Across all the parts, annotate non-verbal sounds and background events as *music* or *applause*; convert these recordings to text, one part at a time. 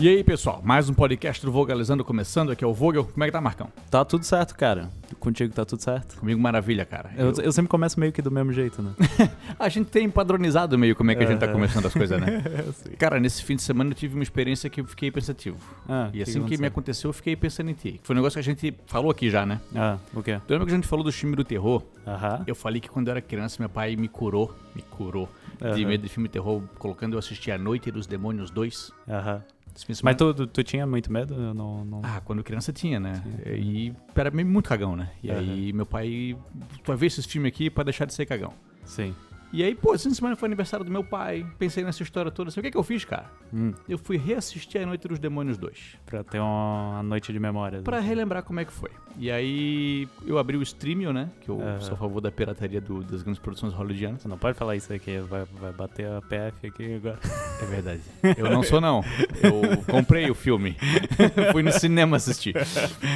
E aí, pessoal, mais um podcast do Vogalizando começando. Aqui é o Vogel. Como é que tá, Marcão? Tá tudo certo, cara. Contigo tá tudo certo? Comigo, maravilha, cara. Eu, eu sempre começo meio que do mesmo jeito, né? *laughs* A gente tem padronizado meio como é que a gente tá Aham. começando as coisas, né? *laughs* Cara, nesse fim de semana eu tive uma experiência que eu fiquei pensativo. Ah, E assim que, me aconteceu? eu fiquei pensando em ti. Foi um negócio que a gente falou aqui já, né? Ah, o quê? Tu lembra que a gente falou do filme do terror? Aham. Eu falei que quando eu era criança, meu pai me curou, me curou de medo de filme de terror, colocando eu assistir A Noite dos Demônios 2. Aham. Mas tu, tu, tu tinha muito medo? Não. não... Ah, quando criança tinha, né? E era muito cagão, né? E Aham. aí meu pai, tu vai ver esses filmes aqui pra deixar de ser cagão. Sim. E aí, pô, de semana foi aniversário do meu pai, pensei nessa história toda, assim, o que que eu fiz, cara? Hum, Eu fui reassistir A Noite dos Demônios 2, pra ter uma noite de memória. pra relembrar como é que foi. E aí eu abri o Streamio, né? Que eu Aham. sou a favor da pirataria do- das grandes produções hollywoodianas. Você não pode falar isso aqui, vai, vai bater a PF aqui agora. É verdade. Eu não sou, não. Eu comprei o filme. *laughs* Fui no cinema assistir.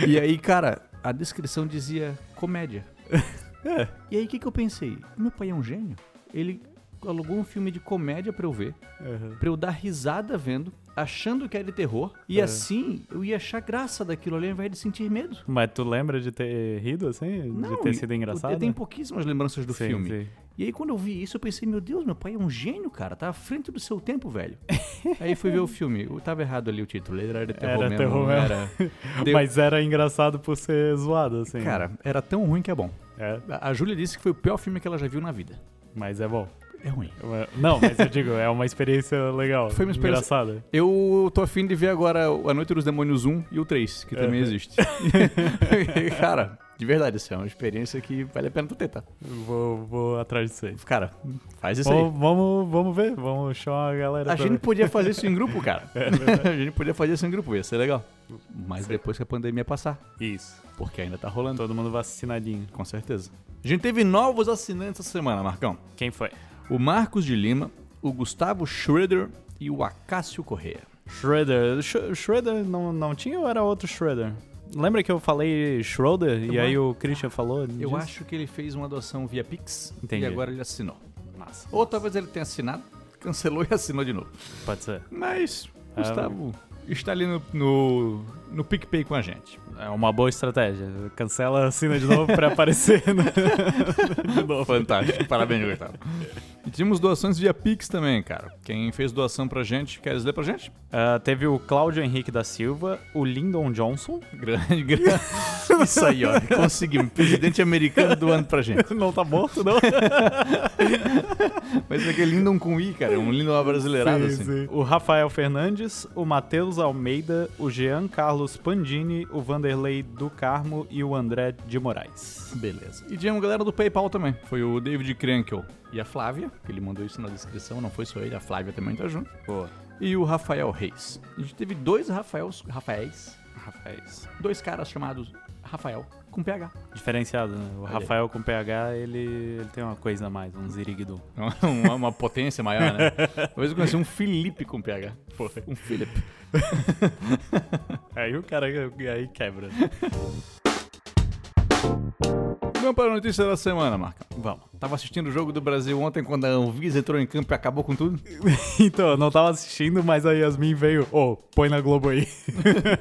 E aí, cara, a descrição dizia comédia. *laughs* É. E aí, o que, que eu pensei? Meu pai é um gênio. Ele alugou um filme de comédia pra eu ver, Aham. pra eu dar risada vendo, achando que era de terror. E É. assim, eu ia achar graça daquilo ali ao invés de sentir medo. Mas tu lembra de ter rido assim? Não, de ter sido engraçado? Eu tenho pouquíssimas lembranças do Sim, filme. sim. E aí, quando eu vi isso, eu pensei, meu Deus, meu pai é um gênio, cara. Tá à frente do seu tempo, velho. *laughs* aí fui ver o filme. Eu tava errado ali o título. Ele era de terror Era mesmo. terror mesmo. Era... *laughs* Deu- Mas era engraçado por ser zoado, assim. Cara, era tão ruim que é bom. É, a Júlia disse que foi o pior filme que ela já viu na vida. Mas é bom. É ruim. Não, mas eu digo, é uma experiência legal. Foi uma experiência- engraçada. Eu tô afim de ver agora A Noite dos Demônios 1 e o 3, que também Uhum. existe. *laughs* cara, de verdade, isso é uma experiência que vale a pena tu ter, tá? Vou, vou atrás disso aí. Cara, faz isso aí. Vamos, vamos, vamos ver, vamos chamar a galera A gente ver. podia fazer isso em grupo, cara. *laughs* É a gente podia fazer isso em grupo, ia ser legal. Mas Sim. depois que a pandemia passar, Isso. porque ainda tá rolando. Todo mundo vacinadinho. Com certeza. A gente teve novos assinantes essa semana, Marcão. Quem foi? O Marcos de Lima, o Gustavo Schroeder e o Acácio Correa. Shredder. Sh Shredder não, não tinha ou era outro Shredder? Lembra que eu falei Schroeder Eu e aí o Christian falou? Eu disso? acho que ele fez uma doação via Pix Entendi. e agora ele assinou. Massa. Ou talvez ele tenha assinado, *laughs* cancelou e assinou de novo. Pode ser. Mas Ah, Gustavo está ali no, no, no PicPay com a gente. É uma boa estratégia. Cancela, assina de novo pra aparecer. *laughs* né? de novo. Fantástico, parabéns, Gustavo. E tínhamos doações via Pix também, cara. Quem fez doação pra gente, queres ler pra gente? Ah, teve o Cláudio Henrique da Silva, o Lyndon Johnson. Grande, grande. *laughs* Isso aí, ó. Conseguimos. Presidente americano doando pra gente. Não tá morto, não? *laughs* Mas é que é Lindon com I, cara. É um Lindon brasileirado, assim. O Rafael Fernandes, o Matheus Almeida, o Jean Carlos Pandini, o Vanderlei do Carmo e o André de Moraes. Beleza. E tinha uma galera do PayPal também. Foi o David Krenkel e a Flávia, que ele mandou isso na descrição, não foi só ele, a Flávia também tá junto. Boa. E o Rafael Reis. A gente teve dois Rafaels, Rafaéis, Rafaéis. dois caras chamados Rafael com PH. Diferenciado, né? O Olha Rafael com PH, ele, ele tem uma coisa a mais, um ziriguidum. *laughs* Uma, uma potência maior, né? *laughs* Talvez eu conheci um Felipe com PH. Um Felipe. *laughs* Aí o cara aí quebra. Vamos para a notícia da semana, Marca. Vamos. Tava assistindo o jogo do Brasil ontem quando a Anvisa entrou em campo e acabou com tudo. *laughs* Então, eu não tava assistindo, mas a Yasmin veio, ô, põe na Globo aí.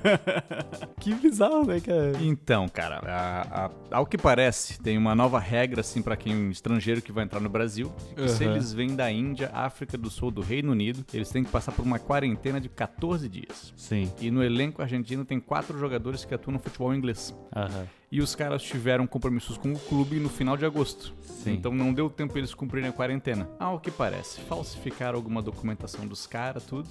*laughs* que bizarro, né, cara? Então, cara, a- a- ao que parece, tem uma nova regra, assim, pra quem estrangeiro que vai entrar no Brasil. Que se Aham. eles vêm da Índia, África do Sul, do Reino Unido, eles têm que passar por uma quarentena de 14 dias. Sim. E no elenco argentino tem quatro jogadores que atuam no futebol inglês. Aham. E os caras tiveram compromissos com o clube no final de agosto. Sim. Então não deu tempo eles cumprirem a quarentena. Ao que parece, falsificaram alguma documentação dos caras, tudo.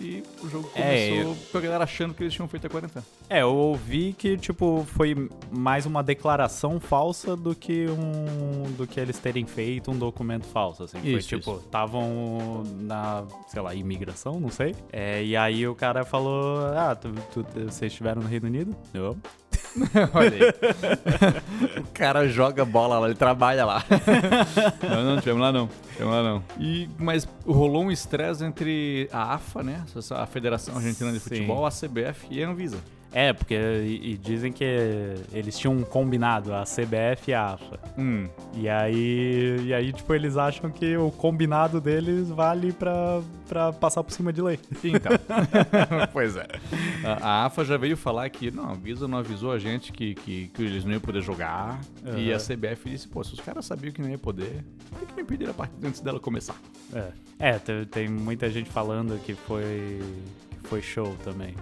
E o jogo É, começou com a galera achando que eles tinham feito a quarentena. É, eu ouvi que, tipo, foi mais uma declaração falsa do que um. do que eles terem feito um documento falso, assim. Foi Isso, tipo, isso. estavam na, sei lá, imigração, não sei. É, e aí o cara falou: Ah, tu, tu- vocês estiveram no Reino Unido? Eu. *laughs* Olha aí. o cara joga bola lá, ele trabalha lá. *laughs* não, não, tivemos lá não. Tivemos lá não. E, mas rolou um estresse entre a AFA, né? A Federação Argentina de Sim. Futebol, a CBF e a Anvisa. É, porque e, e dizem que eles tinham um combinado, a CBF e a AFA. Hum. E aí, e aí, tipo, eles acham que o combinado deles vale pra, pra passar por cima de lei. Então. *laughs* pois é. A, a AFA já veio falar que, não, a Visa não avisou a gente que, que, que eles não iam poder jogar. E a. CBF disse, pô, se os caras sabiam que não ia poder, por que, que me impediram a partida antes dela começar? É, é tem, tem muita gente falando que foi, que foi show também.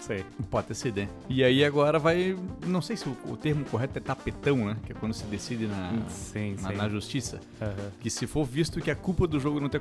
Sei. Pode ter sido, hein? E aí agora vai. Não sei se o, o termo correto é tapetão, né? Que é quando se decide na, Sim, na, sim. na justiça. Aham. Que se for visto que a culpa do jogo não ter,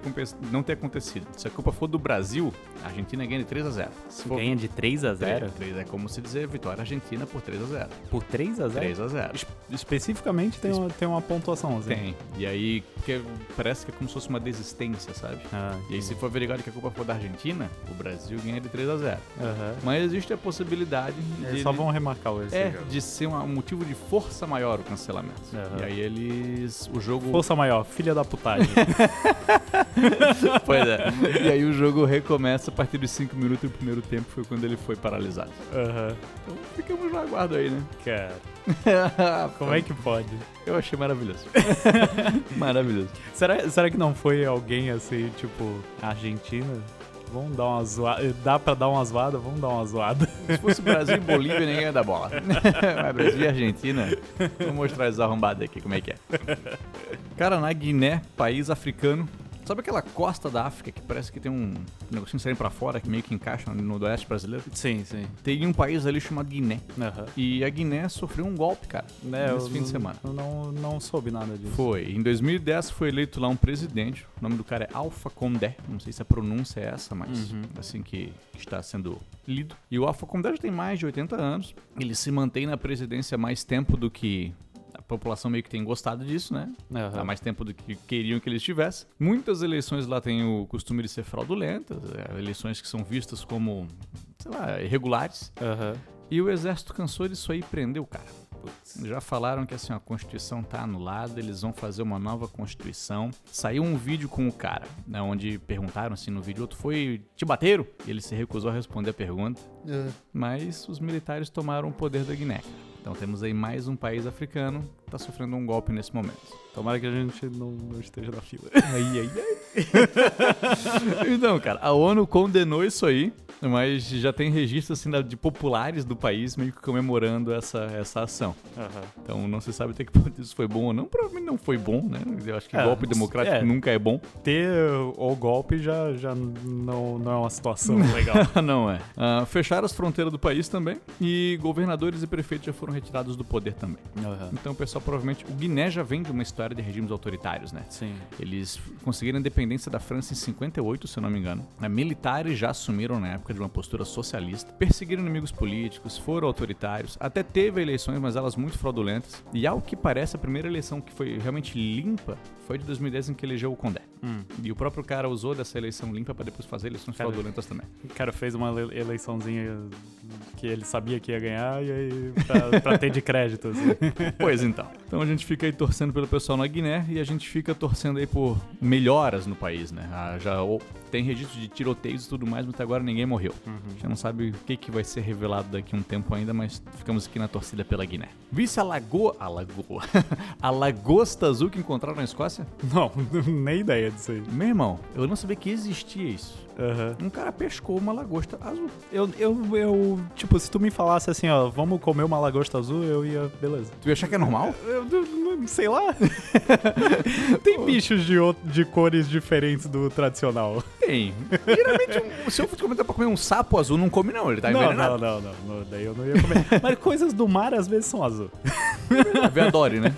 não ter acontecido. Se a culpa for do Brasil, a Argentina ganha de 3 a 0 Se for Ganha de 3 a 0 3, é como se dizer vitória argentina por 3 a 0 Por 3 a 0 3 a 0 Es- Especificamente tem uma, tem uma pontuação, assim. Tem. E aí, porque parece que é como se fosse uma desistência, sabe? Ah, E aí, se for averiguado que a culpa for da Argentina, o Brasil ganha de 3 a 0 aham. Mas existe a possibilidade Eles de. só vão remarcar o É, jogo. de ser um, um motivo de força maior o cancelamento. Aham. E aí eles. O jogo. Força maior, filha da putagem. *laughs* Pois é. E aí o jogo recomeça a partir dos 5 minutos do primeiro tempo, foi quando ele foi paralisado. Aham. Então ficamos no aguardo aí, né? Cara, *laughs* como é que pode? Eu achei maravilhoso. *laughs* maravilhoso. Será, será que não foi alguém assim, tipo, Argentina? Vamos dar uma zoada. Dá pra dar uma zoada? Vamos dar uma zoada. Se fosse Brasil e Bolívia, ninguém ia dar bola. *laughs* Mas Brasil e Argentina, vou mostrar esses arrombados aqui como é que é. Cara, na Guiné, país africano, sabe aquela costa da África que parece que tem um negocinho saindo pra fora que meio que encaixa no oeste brasileiro? Sim, sim. Tem um país ali chamado Guiné. Aham. E a Guiné sofreu um golpe, cara, Né, nesse fim de semana. Eu não, não soube nada disso. Foi. Em 2010 foi eleito lá um presidente. O nome do cara é Alpha Condé. Não sei se a pronúncia é essa, mas Uhum. assim que está sendo lido. E o Alpha Condé já tem mais de 80 anos. Ele se mantém na presidência mais tempo do que população meio que tem gostado disso, né? Aham. Há mais tempo do que queriam que ele estivesse. Muitas eleições lá têm o costume de ser fraudulentas, é, eleições que são vistas como, sei lá, irregulares. Aham. E o exército cansou disso aí e prendeu o cara. Já falaram que assim, a Constituição tá anulada, eles vão fazer uma nova Constituição. Saiu um vídeo com o cara, né, onde perguntaram assim no vídeo, outro foi, te bateram? E ele se recusou a responder a pergunta, mas os militares tomaram o poder da Guiné. Então temos aí mais um país africano que tá sofrendo um golpe nesse momento. Tomara que a gente não, não esteja na fila. Ai, ai, ai. *laughs* então, cara, a ONU condenou isso aí, mas já tem registro assim de populares do país meio que comemorando essa, essa ação. Aham. Então não se sabe até que ponto isso foi bom ou não. Provavelmente não foi bom, né? Eu acho que É, golpe democrático é. nunca é bom. Ter o golpe já, já não, não é uma situação *laughs* legal. não é. Ah, fecharam as fronteiras do país também e governadores e prefeitos já foram retirados do poder também. Aham. Então o pessoal provavelmente... O Guiné já vem de uma história de regimes autoritários, né? Sim. Eles conseguiram a independência da França em 58, se eu não me engano. Né, Militares já assumiram na época de uma postura socialista, perseguiram inimigos políticos, foram autoritários, até teve eleições, mas elas muito fraudulentas. E ao que parece, a primeira eleição que foi realmente limpa foi de 2010 em que elegeu o Condé. Hum. E o próprio cara usou dessa eleição limpa para depois fazer eleições Cara, fraudulentas também. O cara fez uma ele- eleiçãozinha que ele sabia que ia ganhar e aí pra, pra ter de crédito, assim. *laughs* Pois então. Então a gente fica aí torcendo pelo pessoal na Guiné e a gente fica torcendo aí por melhoras no país, né? Ah, já tem registro de tiroteios e tudo mais, mas até agora ninguém morreu. Uhum. A gente não sabe o que, que vai ser revelado daqui a um tempo ainda, mas ficamos aqui na torcida pela Guiné. Vice a Lagoa. A Lagoa. *laughs* a Lagosta Azul que encontraram na Escócia? Não, *laughs* nem ideia disso aí. Meu irmão, eu não sabia que existia isso. Aham. Um cara pescou uma lagosta azul. Eu, eu, eu, tipo, se tu me falasse assim, ó, vamos comer uma lagosta azul, eu ia, beleza. Tu ia achar que é normal? Eu, eu- eu- sei lá. *laughs* Tem bichos de, de cores diferentes do tradicional. Tem. Geralmente, um, se eu fosse comentar pra comer um sapo azul, não come não, ele tá não, envenenado. não, não, não, não, Daí eu não ia comer. *laughs* Mas coisas do mar às vezes são azul. *laughs* Dory, né?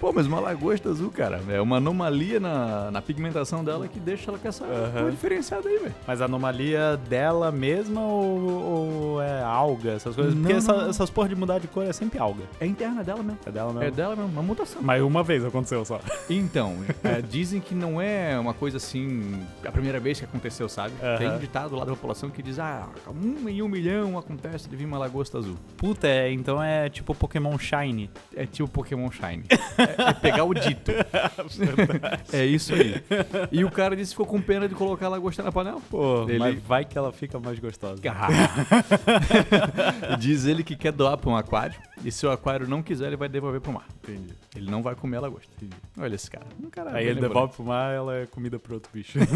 Pô, mas uma lagosta azul, cara, é uma anomalia na, na pigmentação dela que deixa ela com essa cor diferenciada aí, velho. Mas a anomalia dela mesma ou, ou é alga, essas coisas? Porque Não, essa- não, não. essas porra de mudar de cor é sempre alga. É interna dela mesmo. É dela mesmo. É dela mesmo, uma mutação. Mas uma vez aconteceu só. Então, é, dizem que não é uma coisa assim, a primeira vez que aconteceu, sabe? Aham. Tem um ditado lá da população que diz, ah, um em um milhão acontece de vir uma lagosta azul. Puta, é então é tipo Pokémon Shine. É tipo Pokémon Shine. É, é pegar o dito. *laughs* é isso aí. E o cara disse que ficou com pena de colocar a lagosta na panela. Pô, Ele- mas vai que ela fica mais gostosa. Ah. *laughs* Diz ele que quer doar pra um aquário. E se o aquário não quiser, ele vai devolver pro mar. Entendi. Ele não vai comer a lagosta. Olha esse cara. Um cara Aí ele devolve pro mar, ela é comida pro outro bicho. *laughs*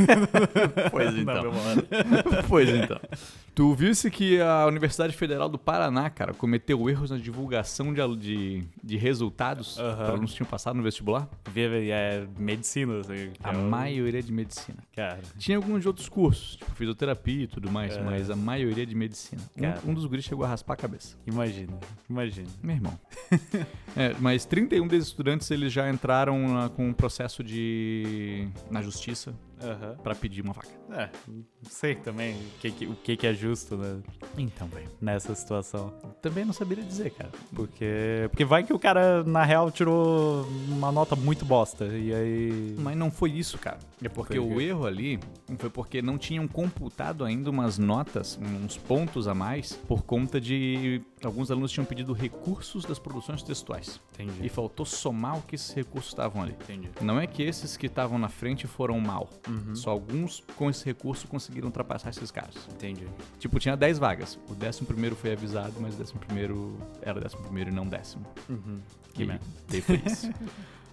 *laughs* Pois então. mesma hora. pois então. Tu visse que a Universidade Federal do Paraná, cara, cometeu erros na divulgação de, de, de resultados Aham. para alunos que tinham passado no vestibular? É medicina, assim. A é o- maioria de medicina. Cara, Tinha alguns de outros cursos, tipo fisioterapia e tudo mais, É. mas a maioria de medicina. Um, um dos guris chegou a raspar a cabeça. imagina, imagina. Meu irmão. *laughs* É, mas 31 desses estudantes eles já entraram ah, com um processo de na justiça Aham. pra pedir uma vaga. É, não sei também o que, que- o que, que é justo né, Então, velho. nessa situação. Também não saberia dizer, cara. Porque, porque vai que o cara, na real, tirou uma nota muito bosta. E aí. Mas não foi isso, cara. É porque Foi o quê? erro ali foi porque não tinham computado ainda umas notas, uns pontos a mais, por conta de alguns alunos tinham pedido recursos das produções textuais. Entendi. E faltou somar o que esses recursos estavam ali. Entendi. Não é que esses que estavam na frente foram mal. Uhum. Só alguns com esse recurso conseguiram ultrapassar esses caras. Entendi. Tipo, tinha 10 vagas. O décimo primeiro foi avisado, mas o décimo primeiro era décimo primeiro e não décimo. Uhum. Que E merda. daí foi isso.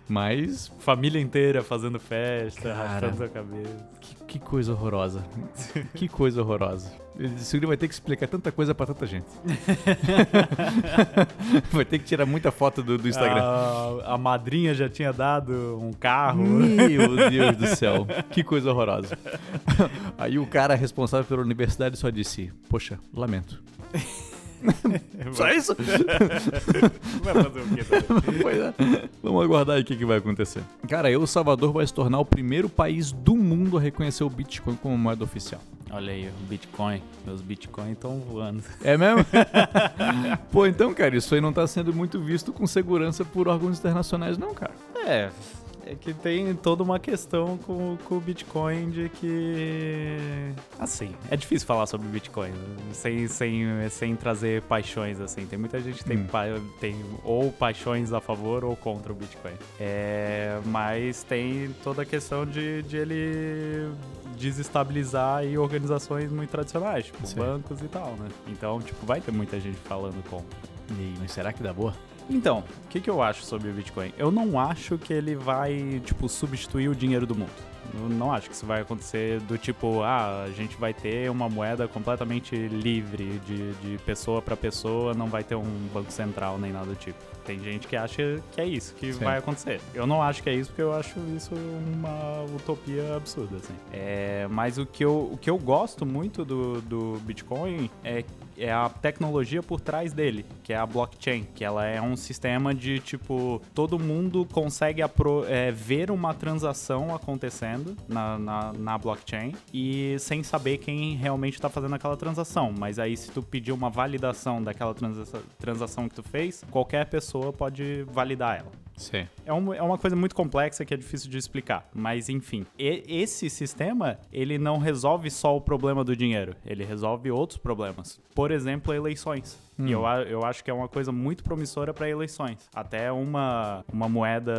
Mas Família inteira fazendo festa, Cara. raspando a cabeça. Que, que coisa horrorosa. *laughs* que coisa horrorosa. Esse livro vai ter que explicar tanta coisa pra tanta gente. *laughs* vai ter que tirar muita foto do, do Instagram. A, a madrinha já tinha dado um carro. Meu *laughs* Deus do céu. Que coisa horrorosa. Aí o cara responsável pela universidade só disse: Poxa, lamento. *laughs* Só isso? *laughs* Vai fazer o quê? também? *laughs* Pois é. Vamos aguardar aí o que, que vai acontecer. Cara, El Salvador vai se tornar o primeiro país do mundo a reconhecer o Bitcoin como moeda oficial. Olha aí, o Bitcoin. Meus Bitcoins estão voando. É mesmo? Pô, então, cara, isso aí não tá sendo muito visto com segurança por órgãos internacionais, não, cara. É, é que tem toda uma questão com, com o Bitcoin de que. Assim, é difícil falar sobre Bitcoin né? sem, sem, sem trazer paixões, assim. Tem muita gente que tem, Hum. pa- tem ou paixões a favor ou contra o Bitcoin. É, mas tem toda a questão de, de ele desestabilizar aí organizações muito tradicionais, tipo Sim. bancos e tal, né? Então, tipo, vai ter muita gente falando contra. E mas será que dá boa? Então, o que, que eu acho sobre o Bitcoin? Eu não acho que ele vai, tipo, substituir o dinheiro do mundo. Eu não acho que isso vai acontecer do tipo, ah, a gente vai ter uma moeda completamente livre de, de pessoa para pessoa, não vai ter um banco central nem nada do tipo. Tem gente que acha que é isso que Sim. vai acontecer. Eu não acho que é isso porque eu acho isso uma utopia absurda, assim. É, mas o que, eu, o que eu gosto muito do, do Bitcoin é é a tecnologia por trás dele, que é a blockchain, que ela é um sistema de tipo todo mundo consegue é, ver uma transação acontecendo na, na, na blockchain e sem saber quem realmente está fazendo aquela transação. Mas aí se tu pedir uma validação daquela transa- transação que tu fez, qualquer pessoa pode validar ela. Sim. É, um- é uma coisa muito complexa que é difícil de explicar, mas enfim. E- esse sistema, ele não resolve só o problema do dinheiro, ele resolve outros problemas. Por exemplo, eleições. E eu, a- eu acho que é uma coisa muito promissora para eleições. Até uma, uma moeda.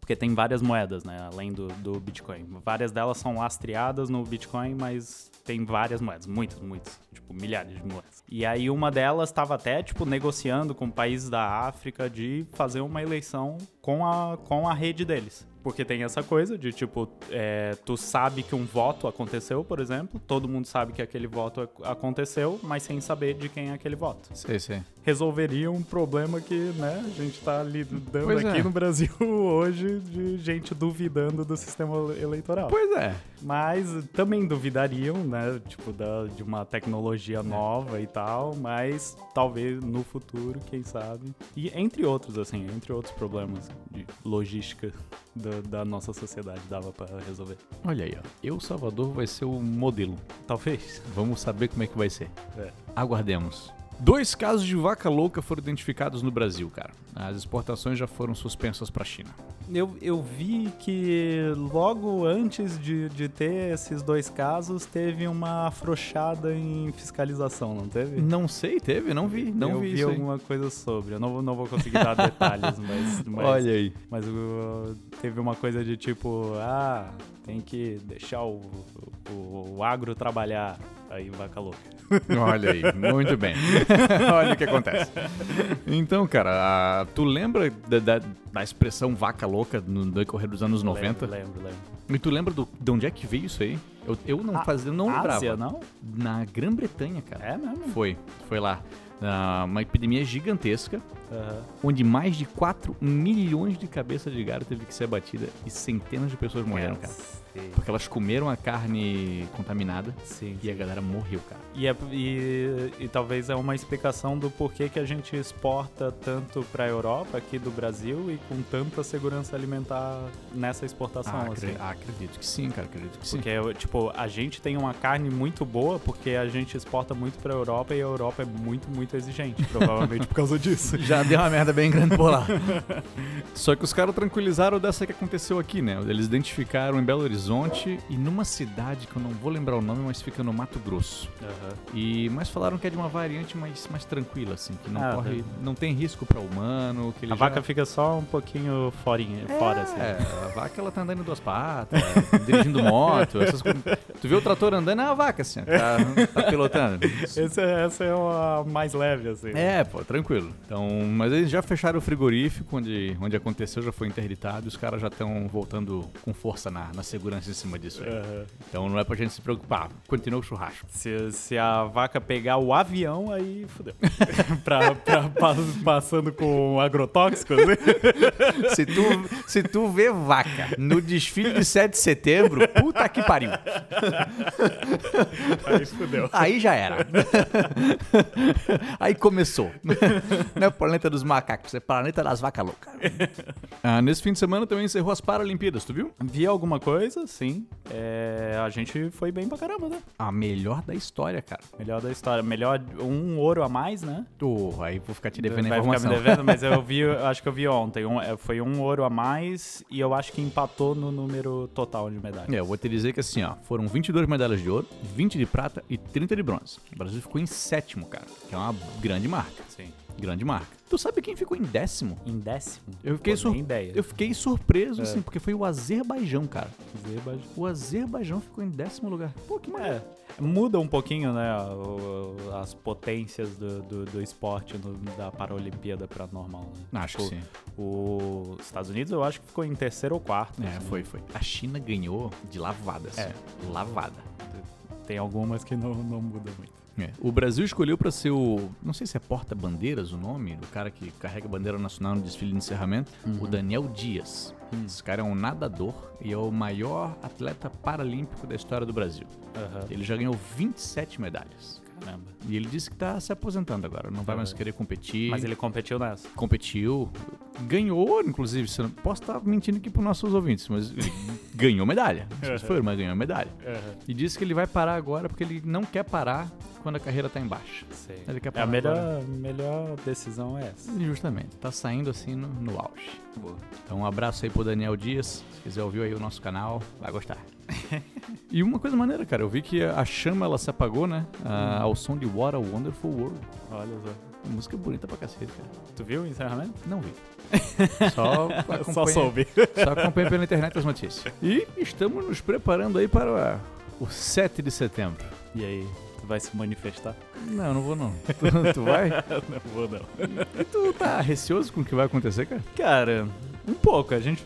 Porque tem várias moedas, né? Além do, do Bitcoin. Várias delas são lastreadas no Bitcoin, mas tem várias moedas. Muitas, muitas. Tipo, milhares de moedas. E aí uma delas estava até, tipo, negociando com países da África de fazer uma eleição com a, com a rede deles. Porque tem essa coisa de, tipo, é, tu sabe que um voto aconteceu, por exemplo, todo mundo sabe que aquele voto ac- aconteceu, mas sem saber de quem é aquele voto. Sei, sei. Resolveria um problema que, né, a gente tá lidando Pois aqui é. no Brasil *laughs* hoje de gente duvidando do sistema eleitoral. Pois é. Mas também duvidariam, né? Tipo, da, de uma tecnologia nova e tal, mas talvez no futuro, quem sabe. E entre outros, assim, entre outros problemas de logística da, da nossa sociedade dava pra resolver. Olha aí, ó. El Salvador vai ser o modelo. Talvez. Vamos saber como é que vai ser. É. Aguardemos. Dois casos de vaca louca foram identificados no Brasil, cara. As exportações já foram suspensas para a China. Eu, eu vi que logo antes de, de ter esses dois casos, teve uma afrouxada em fiscalização, não teve? Não sei, teve? Não vi, não eu vi, vi alguma coisa sobre. Eu não, vou- não vou conseguir dar detalhes, *laughs* mas, mas, Olha aí. mas uh, teve uma coisa de tipo, ah, tem que deixar o, o, o agro trabalhar. Aí vaca louca. Olha aí, muito bem. *laughs* Olha o que acontece. Então, cara, a- tu lembra da, da- da expressão vaca louca no decorrer dos anos 90? Lembro, lembro, lembro. E tu lembra do, de onde é que veio isso aí? Eu, eu não A- fazia, não lembrava. Ásia, não? Na Grã-Bretanha, cara. É mesmo? Foi, foi lá. Ah, uma epidemia gigantesca, Aham. onde mais de 4 milhões de cabeças de gado teve que ser abatida e centenas de pessoas morreram, cara. Cacete. Porque elas comeram a carne contaminada Sim. e a galera morreu, cara. E, é- e- e talvez é uma explicação do porquê que a gente exporta tanto para a Europa, aqui do Brasil, e com tanta segurança alimentar nessa exportação. Ah, assim. acre- ah, acredito que sim, cara, acredito que sim. Porque, tipo, a gente tem uma carne muito boa porque a gente exporta muito pra Europa e a Europa é muito, muito exigente, provavelmente por causa disso. *laughs* Já *laughs* deu uma merda bem grande por lá. *laughs* Só que os caras tranquilizaram dessa que aconteceu aqui, né? Eles identificaram em Belo Horizonte e numa cidade que eu não vou lembrar o nome, mas fica no Mato Grosso. E mas falaram que é de uma variante mais, mais tranquila, assim, que não Ah, corre, deve- não tem risco para humano, que ele A já- vaca fica só um pouquinho forinha, fora, assim. É, a vaca ela tá andando em duas patas, *laughs* dirigindo moto, essas coisas. Tu vê o trator andando, é a vaca, assim, ó, tá, tá pilotando. Esse é- essa é uma mais leve, assim. É, pô, tranquilo. Então, mas eles já fecharam o frigorífico onde, onde aconteceu, já foi interditado e os caras já estão voltando com força na, na segurança em cima disso aí. Aham. Então não é pra gente se preocupar. Continua o churrasco. Se, se a vaca pegar o avião, aí fudeu. *laughs* pra, pra- pa- passando com agrotóxicos, né? Se tu, se tu vê vaca no desfile de 7 de setembro, puta que pariu. aí fudeu. Aí já era. Aí começou. Não é o planeta dos macacos, é planeta das vacas loucas. *laughs* Ah, nesse fim de semana também encerrou as Paralimpíadas, tu viu? Vi alguma coisa, sim. É, a gente foi bem pra caramba, né? A melhor da história, cara. Melhor da história. Melhor um ouro a mais, né? Tô, aí vou ficar te devendo a Vai ficar me informação. devendo, mas eu *laughs* vi, eu acho que eu vi ontem. Um- é, foi um ouro a mais e eu acho que empatou no número total de medalhas. É, eu vou te dizer que assim, ó, foram 22 medalhas de ouro, 20 de prata e 30 de bronze. O Brasil ficou em sétimo, cara, que é uma grande marca. Sim. Grande marca. Tu sabe quem ficou em décimo? Em décimo? Eu fiquei, sur... eu fiquei surpreso, É. assim, porque foi o Azerbaijão, cara. Zebra- O Azerbaijão ficou em décimo lugar. Pô, que maneiro. É, muda um pouquinho, né, as potências do, do, do esporte no- da Paralimpíada pra normal. Né? Acho que Tipo, sim. Os Estados Unidos eu acho que ficou em terceiro ou quarto. É, assim. foi, foi. A China ganhou de lavada, assim. É. Lavada. Tem algumas que não, não muda muito. É. O Brasil escolheu pra ser o. Não sei se é porta-bandeiras o nome, do cara que carrega a bandeira nacional no desfile de encerramento, o Daniel Dias. Esse cara é um nadador e é o maior atleta paralímpico da história do Brasil. Aham. Ele já ganhou 27 medalhas. Caramba. E ele disse que tá se aposentando agora, não vai mais querer competir. Mas ele competiu nessa. competiu, ganhou, inclusive, se eu não- posso estar mentindo aqui para nossos ouvintes, mas ele *laughs* ganhou medalha. Não se foi, mas ganhou medalha. E disse que ele vai parar agora porque ele não quer parar quando a carreira tá embaixo. Ele quer É, a parar melhor, melhor decisão é essa. Justamente, tá saindo assim no, no auge. Então um abraço aí pro Daniel Dias, se quiser ouvir aí o nosso canal, vai gostar. *laughs* e uma coisa maneira, cara, eu vi que a chama ela se apagou, né? ah, ao som de What a Wonderful World. Olha só. Uma música bonita pra cacete, cara. Tu viu o encerramento? Não vi. *laughs* Só Só soube. *laughs* Só acompanhei pela internet as notícias. E estamos nos preparando aí para o 7 de setembro. E aí, tu vai se manifestar? Não, não vou não. *laughs* Tu, tu vai? não vou, não. E tu tá receoso com o que vai acontecer, cara? Cara, um pouco. A gente.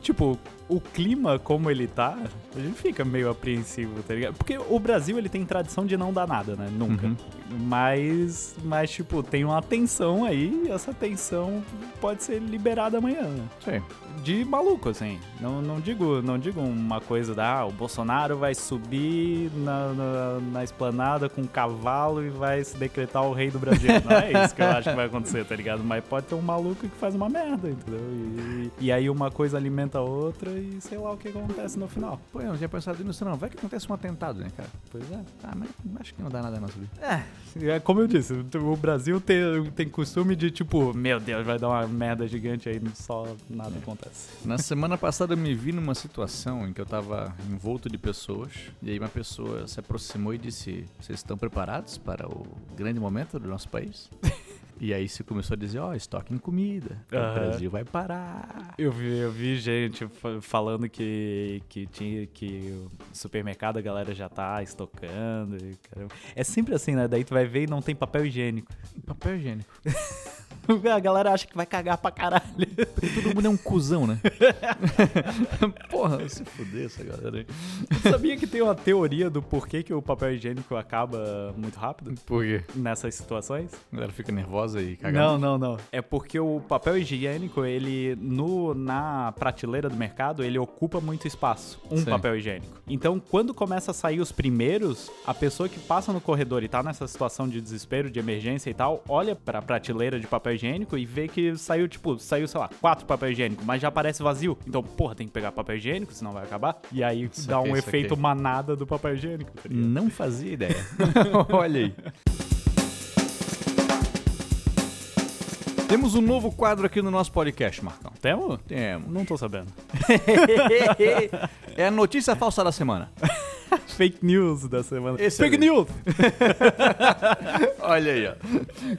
Tipo, o clima como ele tá, a gente fica meio apreensivo, tá ligado? Porque o Brasil, ele tem tradição de não dar nada, né? Nunca. Uhum. Mas, mas, tipo, tem uma tensão aí, e essa tensão pode ser liberada amanhã? Sei. de maluco, assim. Não, não digo não digo uma coisa da ah, o Bolsonaro vai subir na, na, na esplanada com um cavalo e vai se decretar o rei do Brasil. *laughs* Não é isso que eu acho que vai acontecer, tá ligado? Mas pode ter um maluco que faz uma merda, entendeu? E, e aí uma coisa alimenta a outra e sei lá o que acontece no final. Pô, eu não tinha pensado nisso não. Vai que acontece um atentado, né, cara? Pois é. Ah, mas acho que não dá nada não, subir. É, como eu disse, o Brasil tem, tem costume de tipo, meu Deus, vai dar uma merda gigante aí, só nada acontece. Na semana passada eu me vi numa situação em que eu tava envolto de pessoas, e aí uma pessoa se aproximou e disse: Vocês estão preparados para o grande momento do nosso país? *laughs* E aí se começou a dizer, ó, estoque em comida, o. Brasil vai parar. Eu vi, eu vi gente fa- falando que, que tinha que o supermercado a galera já tá estocando. e. É sempre assim, né? Daí tu vai ver e não tem papel higiênico. Papel higiênico. *laughs* *laughs* A galera acha que vai cagar pra caralho. Todo mundo é um cuzão, né? *laughs* Porra, se fuder essa galera aí. Sabia que tem uma teoria do porquê que o papel higiênico acaba muito rápido Por quê? nessas situações? A galera fica nervosa e caga. Não, não, não. É porque o papel higiênico, ele no na prateleira do mercado, ele ocupa muito espaço, um Sim. papel higiênico. Então, quando começa a sair os primeiros, a pessoa que passa no corredor e tá nessa situação de desespero, de emergência e tal, olha pra prateleira de papel higiênico e vê que saiu, tipo, saiu, sei lá, quatro papel higiênico, mas já parece vazio. Então, porra, tem que pegar papel higiênico, senão vai acabar. E aí dá Saquei, um efeito manada do papel higiênico. tá? Não fazia ideia. *laughs* Olha aí. Temos um novo quadro aqui no nosso podcast, Marcão. Temos? Temos. Não tô sabendo. *laughs* é a notícia falsa da semana. *laughs* Fake news da semana. Fake news! *laughs* Olha aí, ó.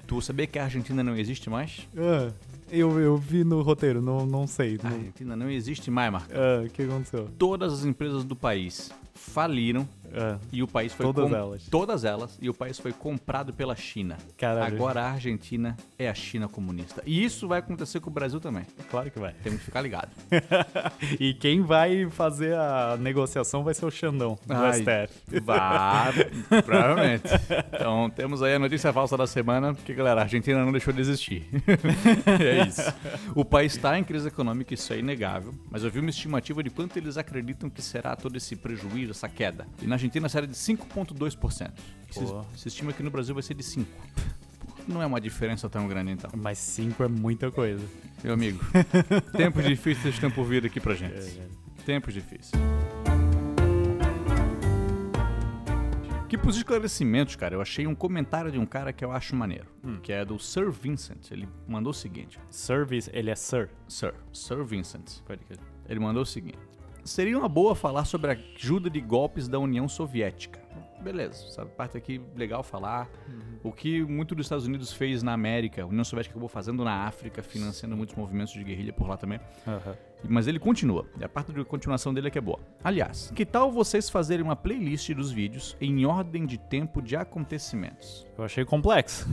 Tu sabia que a Argentina não existe mais? Ah, eu, eu vi no roteiro, não, não sei. A não- Argentina não existe mais, Marcão. Ah, o que aconteceu? Todas as empresas do país faliram Ah, e o país foi Todas elas. todas elas e o país foi comprado pela China. Caralho. Agora a Argentina é a China comunista. E isso vai acontecer com o Brasil também. claro que vai. Temos que ficar ligado. *laughs* e quem vai fazer a negociação vai ser o Xandão, do Ai. STF. Vai, *laughs* provavelmente. Então temos aí a notícia falsa da semana, porque galera, a Argentina não deixou de existir. *laughs* é isso. O país está em crise econômica, isso é inegável, mas eu vi uma estimativa de quanto eles acreditam que será todo esse prejuízo, essa queda. E na Argentina será de 5,2%. Se, se estima que no Brasil vai ser de 5%. Não é uma diferença tão grande então. Mas cinco é muita coisa. Meu amigo, *laughs* tempos difíceis estão por vir aqui pra gente. É, Tempos difíceis. Que pros esclarecimentos, cara, eu achei um comentário de um cara que eu acho maneiro, que é do Sir Vincent. Ele mandou o seguinte: Service, ele é Sir. Sir, Sir Vincent. Ele mandou o seguinte: Seria uma boa falar sobre a ajuda de golpes da União Soviética. Beleza, essa parte aqui legal falar. O que muito dos Estados Unidos fez na América, a União Soviética acabou fazendo na África, financiando muitos movimentos de guerrilha por lá também. Aham. Mas ele continua, e a parte de continuação dele é que é boa. Aliás, que tal vocês fazerem uma playlist dos vídeos em ordem de tempo de acontecimentos? Eu achei complexo.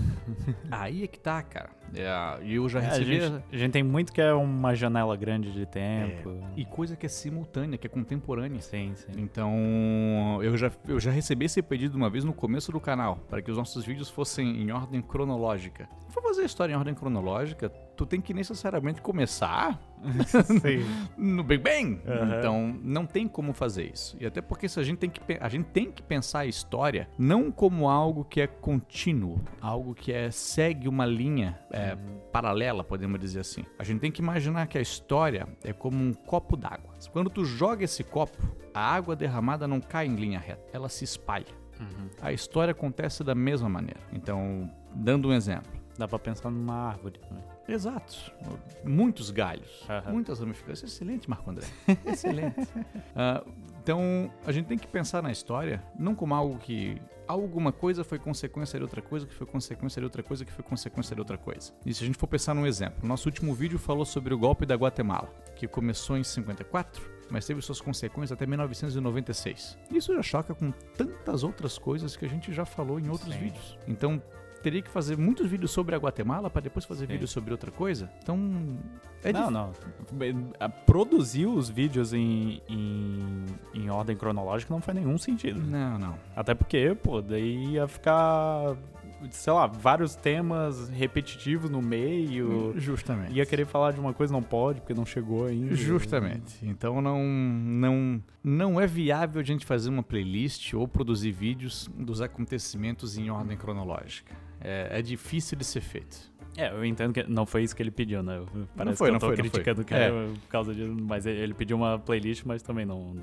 Aí é que tá, cara. É, E eu já É, a, recebi. gente, a gente tem muito que é uma janela grande de tempo. E coisa que é simultânea, que é contemporânea. Sim, sim. Então, eu já, eu já recebi esse pedido uma vez no começo do canal, para que os nossos vídeos fossem em ordem cronológica. For fazer a história em ordem cronológica, tu tem que necessariamente começar. *laughs* no Big Bang. Aham. Então, não tem como fazer isso. E até porque se a gente tem que a gente tem que pensar a história não como algo que é contínuo, algo que é segue uma linha é, paralela, podemos dizer assim. A gente tem que imaginar que a história é como um copo d'água. Quando tu joga esse copo, a água derramada não cai em linha reta, ela se espalha. A história acontece da mesma maneira. Então, dando um exemplo, Dá pra pensar numa árvore também. Exato. Muitos galhos, Aham. muitas ramificações. Excelente, Marco André. *laughs* Excelente. Ah, então, a gente tem que pensar na história não como algo que alguma coisa foi consequência de outra coisa, que foi consequência de outra coisa, que foi consequência de outra coisa. E se a gente for pensar num exemplo, nosso último vídeo falou sobre o golpe da Guatemala, que começou em 54, mas teve suas consequências até 1996. Isso já choca com tantas outras coisas que a gente já falou em outros Sim. vídeos. Então, teria que fazer muitos vídeos sobre a Guatemala para depois fazer Sim. vídeos sobre outra coisa. Então, é não, não. Produzir os vídeos em, em, em ordem cronológica não faz nenhum sentido. Não, não. Até porque, pô, daí ia ficar, sei lá, vários temas repetitivos no meio. Justamente. Ia querer falar de uma coisa, não pode, porque não chegou ainda. Justamente. Então não, não, não é viável a gente fazer uma playlist ou produzir vídeos dos acontecimentos em ordem cronológica. É, é difícil de ser feito. É, eu entendo que não foi isso que ele pediu, né? Parece foi, que eu não tô foi, não criticando o cara por causa disso, mas ele ele pediu uma playlist, mas também não...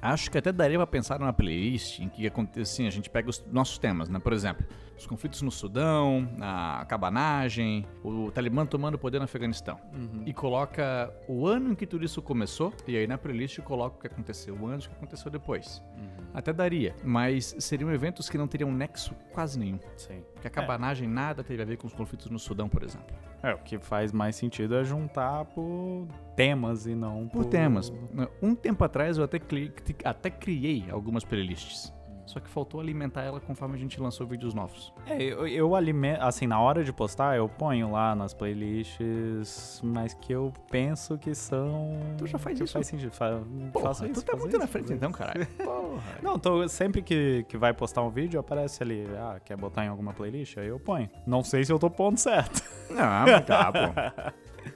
Acho que até daria pra pensar numa playlist em que acontece assim, a gente pega os nossos temas, né? Por exemplo, os conflitos no Sudão, a cabanagem, o Talibã tomando o poder no Afeganistão. E coloca o ano em que tudo isso começou, e aí na playlist coloca o que aconteceu antes e o que aconteceu depois. Até daria, mas seriam eventos que não teriam nexo quase nenhum. Sim. Porque a cabanagem nada teve a ver com os conflitos no Sudão, por exemplo. É, o que faz mais sentido é juntar por temas e não Por temas. Um tempo atrás eu até, cli- até criei algumas playlists. Só que faltou alimentar ela conforme a gente lançou vídeos novos. É, eu, eu alimento, assim, na hora de postar, eu ponho lá nas playlists, mas que eu penso que são. Tu já faz que isso? Faz sentido. Fa, Porra, faço isso. tu tá muito na frente então, caralho. *laughs* Porra. Não, tô, sempre que, que vai postar um vídeo, aparece ali, ah, quer botar em alguma playlist? Aí eu ponho. Não sei se eu tô pondo certo. *laughs* Não, mas tá, pô.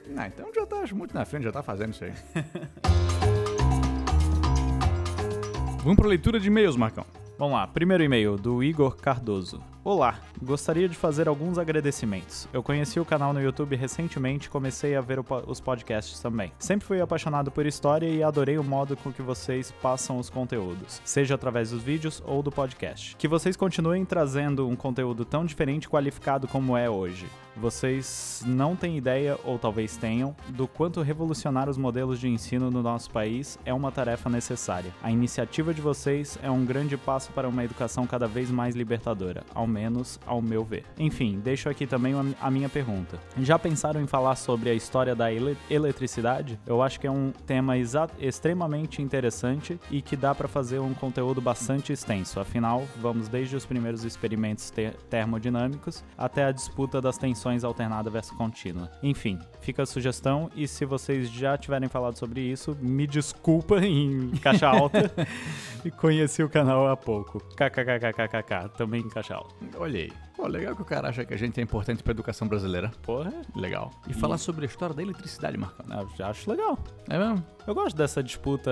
Não, então já tá muito na frente, já tá fazendo isso aí. *laughs* Vamos pra leitura de e-mails, Marcão. Vamos lá, primeiro e-mail do Igor Cardoso. Olá, gostaria de fazer alguns agradecimentos. Eu conheci o canal no YouTube recentemente e comecei a ver po- os podcasts também. Sempre fui apaixonado por história e adorei o modo com que vocês passam os conteúdos, seja através dos vídeos ou do podcast. Que vocês continuem trazendo um conteúdo tão diferente e qualificado como é hoje. Vocês não têm ideia, ou talvez tenham, do quanto revolucionar os modelos de ensino no nosso país é uma tarefa necessária. A iniciativa de vocês é um grande passo para uma educação cada vez mais libertadora, ao menos ao meu ver. Enfim, deixo aqui também a minha pergunta. Já pensaram em falar sobre a história da ele- eletricidade? Eu acho que é um tema extremamente interessante e que dá para fazer um conteúdo bastante extenso. Afinal, vamos desde os primeiros experimentos te- termodinâmicos até a disputa das tensões alternada versus contínua. Enfim, fica a sugestão e se vocês já tiverem falado sobre isso, me desculpa *laughs* em caixa alta *laughs* e conheci o canal há pouco. KKKKKK, também em caixa alta. Olha aí. Pô, legal que o cara acha que a gente é importante pra educação brasileira. Porra, Legal. E falar sobre a história da eletricidade, Marcão. eu já acho legal. É mesmo? Eu gosto dessa disputa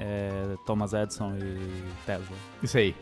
é, Thomas Edison e Tesla. Isso aí.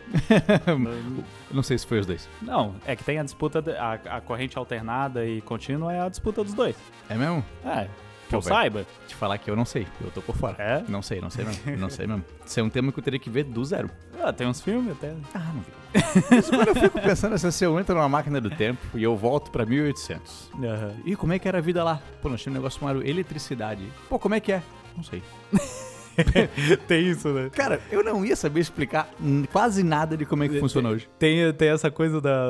*laughs* Não sei se foi os dois. Não, é que tem a disputa, de- a, a corrente alternada e contínua é a disputa dos dois. É mesmo? É, que Pô, eu velho. saiba. Te falar que eu não sei. Eu tô por fora. É? Não sei, não sei mesmo. *laughs* Não sei mesmo. Isso é um tema que eu teria que ver do zero. Ah, tem uns filmes até. Ah, não vi. *laughs* Mas quando eu fico pensando assim, se eu entro numa máquina do tempo e eu volto pra 1800. Aham. E como é que era a vida lá? Pô, nós tínhamos um negócio chamado eletricidade. Pô, como é que é? Não sei. *laughs* tem isso, né? Cara, eu não ia saber explicar quase nada de como é que funciona hoje. Tem, tem essa coisa da,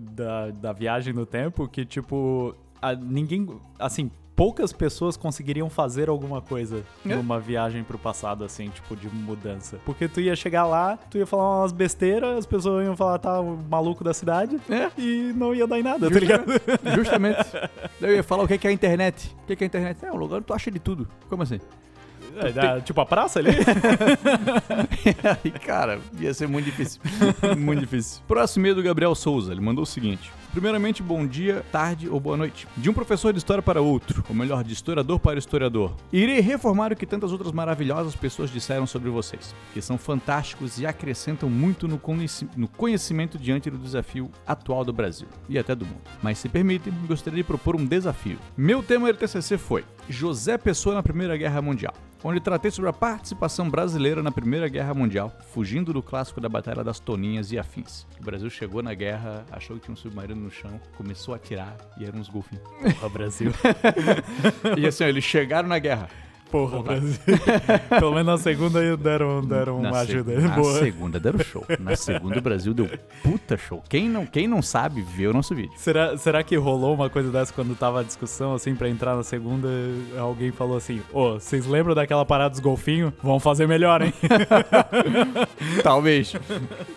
da, da viagem no tempo que, tipo, a- ninguém. Assim, poucas pessoas conseguiriam fazer alguma coisa É. numa viagem pro passado, assim, tipo, de mudança. Porque tu ia chegar lá, tu ia falar umas besteiras, as pessoas iam falar, tá, o maluco da cidade, É. e não ia dar em nada, tá ligado? *laughs* Justamente. Daí eu ia falar o que que é a internet. O que que é a internet? É um lugar onde tu acha de tudo. Como assim? É, dá- tipo, a praça ali? *laughs* Cara, ia ser muito difícil. *laughs* muito difícil. Próximo e-mail do Gabriel Souza. Ele mandou o seguinte. Primeiramente, bom dia, tarde ou boa noite. De um professor de história para outro, ou melhor, de historiador para historiador. Irei reformar o que tantas outras maravilhosas pessoas disseram sobre vocês, que são fantásticos e acrescentam muito no, conheci- no conhecimento diante do desafio atual do Brasil e até do mundo. Mas se permitem, gostaria de propor um desafio. Meu tema do TCC foi José Pessoa na Primeira Guerra Mundial onde tratei sobre a participação brasileira na Primeira Guerra Mundial, fugindo do clássico da Batalha das Toninhas e afins. O Brasil chegou na guerra, achou que tinha um submarino no chão, começou a atirar e eram uns golfinhos. Porra, Brasil. *laughs* E assim, ó, eles chegaram na guerra. Porra, Brasil. *laughs* Pelo menos na segunda deram, deram Na, uma se- ajuda. na Boa. segunda deram show. Na segunda o Brasil deu puta show. Quem não, quem não sabe, vê o nosso vídeo. Será, será que rolou uma coisa dessa quando tava a discussão, assim, pra entrar na segunda? Alguém falou assim: Ô, vocês lembram daquela parada dos golfinhos? Vão fazer melhor, hein? *laughs* Talvez.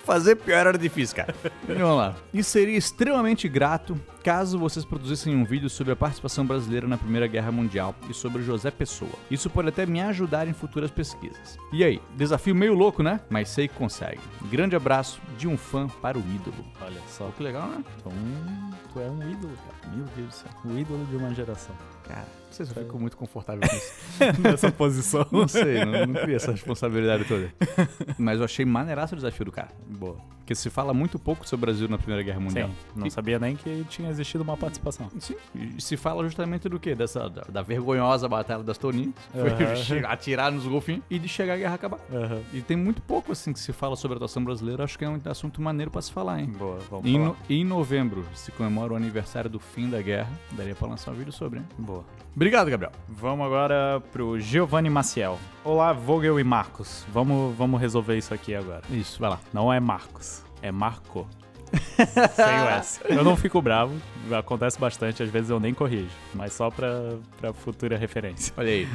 Fazer pior era difícil, cara. Vamos lá. E seria extremamente grato caso vocês produzissem um vídeo sobre a participação brasileira na Primeira Guerra Mundial e sobre José Pessoa. Isso pode até me ajudar em futuras pesquisas. E aí, desafio meio louco, né? Mas sei que consegue. Grande abraço de um fã para o ídolo. Olha só. Pô, que legal, né? Um, tu é um ídolo, cara. Meu Deus do céu. O ídolo de uma geração. Cara, não sei se eu fico muito confortável com isso. *laughs* Nessa posição. Não sei, não, não queria essa responsabilidade toda. *laughs* Mas eu achei maneiraço o desafio do cara. Boa. Porque se fala muito pouco sobre o Brasil na Primeira Guerra Mundial. Sim, não E- sabia nem que tinha existido uma participação. Sim, e se fala justamente do quê? Dessa, da, da vergonhosa Batalha das Toninhas, *laughs* chegar, atirar nos golfinhos e de chegar a guerra acabar. Aham. E tem muito pouco, assim, que se fala sobre a atuação brasileira, acho que é um assunto maneiro pra se falar, hein? Boa, vamos Em, falar. no- em novembro se comemora o aniversário do fim da guerra, daria pra lançar um vídeo sobre, hein? Boa. Obrigado, Gabriel. Vamos agora pro Giovanni Maciel. Olá, Vogel e Marcos. Vamos, vamos resolver isso aqui agora. Isso, vai lá. Não é Marcos, é Marco. *laughs* Sem o S. Eu não fico bravo, acontece bastante, às vezes eu nem corrijo, mas só pra, pra futura referência. Olha aí.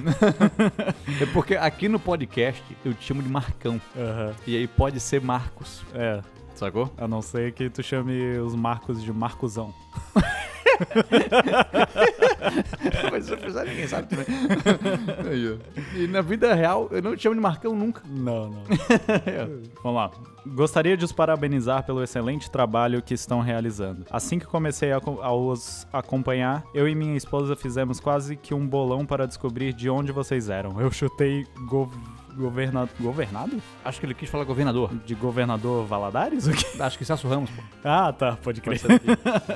*laughs* é porque aqui no podcast eu te chamo de Marcão. Aham. E aí pode ser Marcos, É, sacou? a não ser que tu chame os Marcos de Marcosão. *laughs* *laughs* Mas se eu precisar, ninguém sabe também. Aí, ó. e na vida real, eu não te chamo de Marcão nunca. Não, não. *laughs* Vamos lá. Gostaria de os parabenizar pelo excelente trabalho que estão realizando. Assim que comecei a, a os acompanhar, eu e minha esposa fizemos quase que um bolão para descobrir de onde vocês eram. Eu chutei gov governa governado? Acho que ele quis falar governador. De governador Valadares? O quê? Acho que Celso Ramos, pô. Ah, tá, pode crer.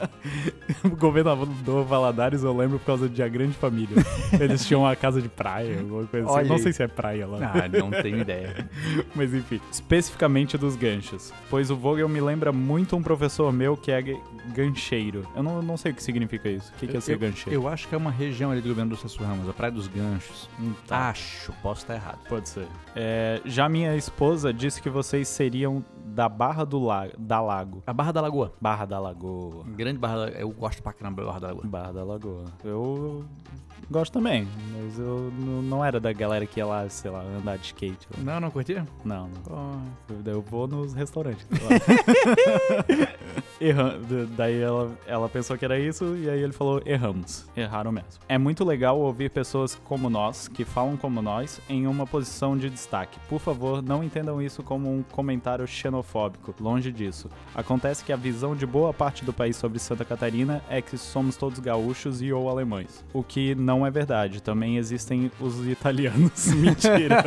*laughs* governador Valadares eu lembro por causa de A Grande Família. Eles tinham uma casa de praia, alguma coisa Olha assim. Não sei se é praia lá. Ah, não tenho ideia. *laughs* Mas enfim, especificamente dos ganchos. Pois o Vogel me lembra muito um professor meu que é ga- gancheiro. Eu não, não sei o que significa isso. O que, que é ser eu, gancheiro? eu acho que é uma região ali do governo do Celso Ramos, a Praia dos Ganchos. Hum, tá. Acho, posso estar errado. Pode ser. É, já minha esposa disse que vocês seriam da Barra do Lago. Da Lago. A Barra da Lagoa. Barra da Lagoa. Grande Barra da Eu gosto pra caramba da Barra da Lagoa. Barra da Lagoa. Eu gosto também, mas eu não era da galera que ia lá, sei lá, andar de skate. Não, não curtia? Não, não. Eu- Eu vou nos restaurantes. *laughs* sei lá. Erra- d- Daí ela, ela pensou que era isso e aí ele falou: erramos. Erraram mesmo. É muito legal ouvir pessoas como nós, que falam como nós, em uma posição de destaque. Por favor, não entendam isso como um comentário xenofóbico. Longe disso. Acontece que a visão de boa parte do país sobre Santa Catarina é que somos todos gaúchos e ou alemães. O que não é verdade. Também existem os italianos. *laughs* Mentira.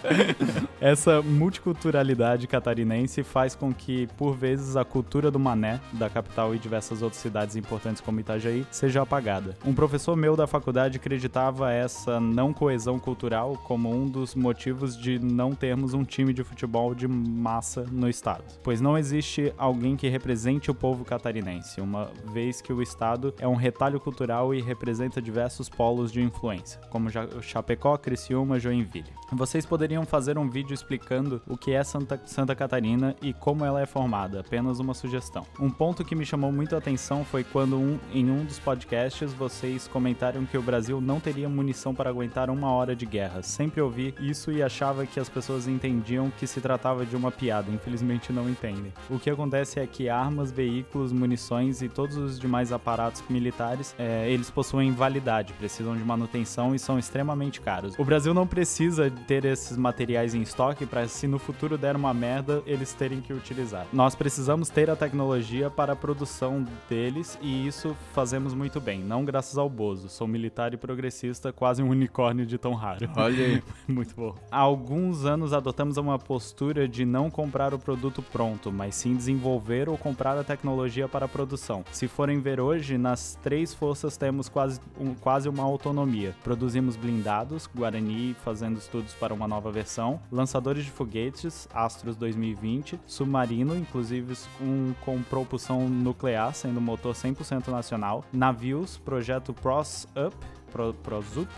*laughs* Essa multiculturalidade catarinense faz com que, por vezes, a cultura do mané, da capital e diversas outras cidades importantes como Itajaí, seja apagada. Um professor meu da faculdade acreditava essa não coesão cultural como um dos motivos de não termos um time de futebol de massa no estado, pois não existe alguém que represente o povo catarinense, uma vez que o estado é um retalho cultural e representa diversos polos de influência, como Chapecó, Criciúma, Joinville. Vocês poderiam fazer um vídeo explicando o que é Santa, Santa Catarina e como ela é formada, apenas uma sugestão. Um ponto que me chamou muito a atenção foi quando um- em um dos podcasts vocês comentaram que o Brasil não teria munição para aguentar uma hora de guerra. Sempre ouvi isso e achava que as pessoas entendiam que se tratava de uma piada, infelizmente não entendem. O que acontece é que armas, veículos, munições e todos os demais aparatos militares, é, eles possuem validade, precisam de manutenção e são extremamente caros. O Brasil não precisa ter esses materiais em estoque para se no futuro der uma merda, eles terem que utilizar. Nós precisamos ter a tecnologia para a produção deles e isso fazemos muito bem, não graças ao Bozo. Sou militar e progressista, quase um unicórnio de tão raro. Olha aí. *laughs* Muito bom. Há alguns anos adotamos uma postura de não comprar o produto pronto, mas sim desenvolver ou comprar a tecnologia para a produção. Se forem ver hoje, nas três forças temos quase, um- quase uma autonomia. Produzimos blindados, Guarani fazendo estudos para uma nova versão, lançadores de foguetes, Astros 2020, submarino, inclusive um com propulsão nuclear, sendo motor 100% nacional, navios, projeto Pros Up, Pro, Prosup,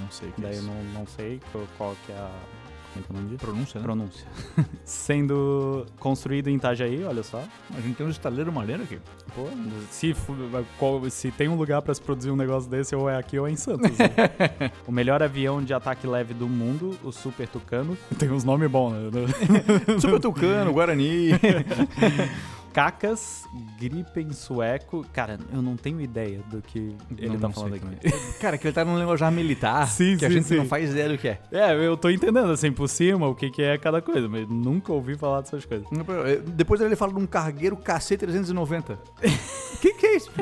Não sei o que é Daí eu isso. não, não sei qual, que é a. Como é que é o nome disso? Pronúncia, né? Pronúncia. *laughs* Sendo construído em Itajaí, olha só. A gente tem um estaleiro maneiro aqui. Pô, se, se tem um lugar pra se produzir um negócio desse, ou é aqui ou é em Santos. né? *laughs* o melhor avião de ataque leve do mundo, o Super Tucano. Tem uns nomes bons, né? *laughs* Super Tucano, Guarani. Cacas, Gripen sueco. Cara, eu não tenho ideia do que ele Não- tá não falando aqui. *laughs* Cara, que ele tá num linguajar militar. Sim, que a sim, gente sim. não faz ideia do que é. É, eu tô entendendo assim por cima o que, que é cada coisa, mas nunca ouvi falar dessas coisas. Depois ele fala de um cargueiro KC390. *laughs* que que é isso? *laughs*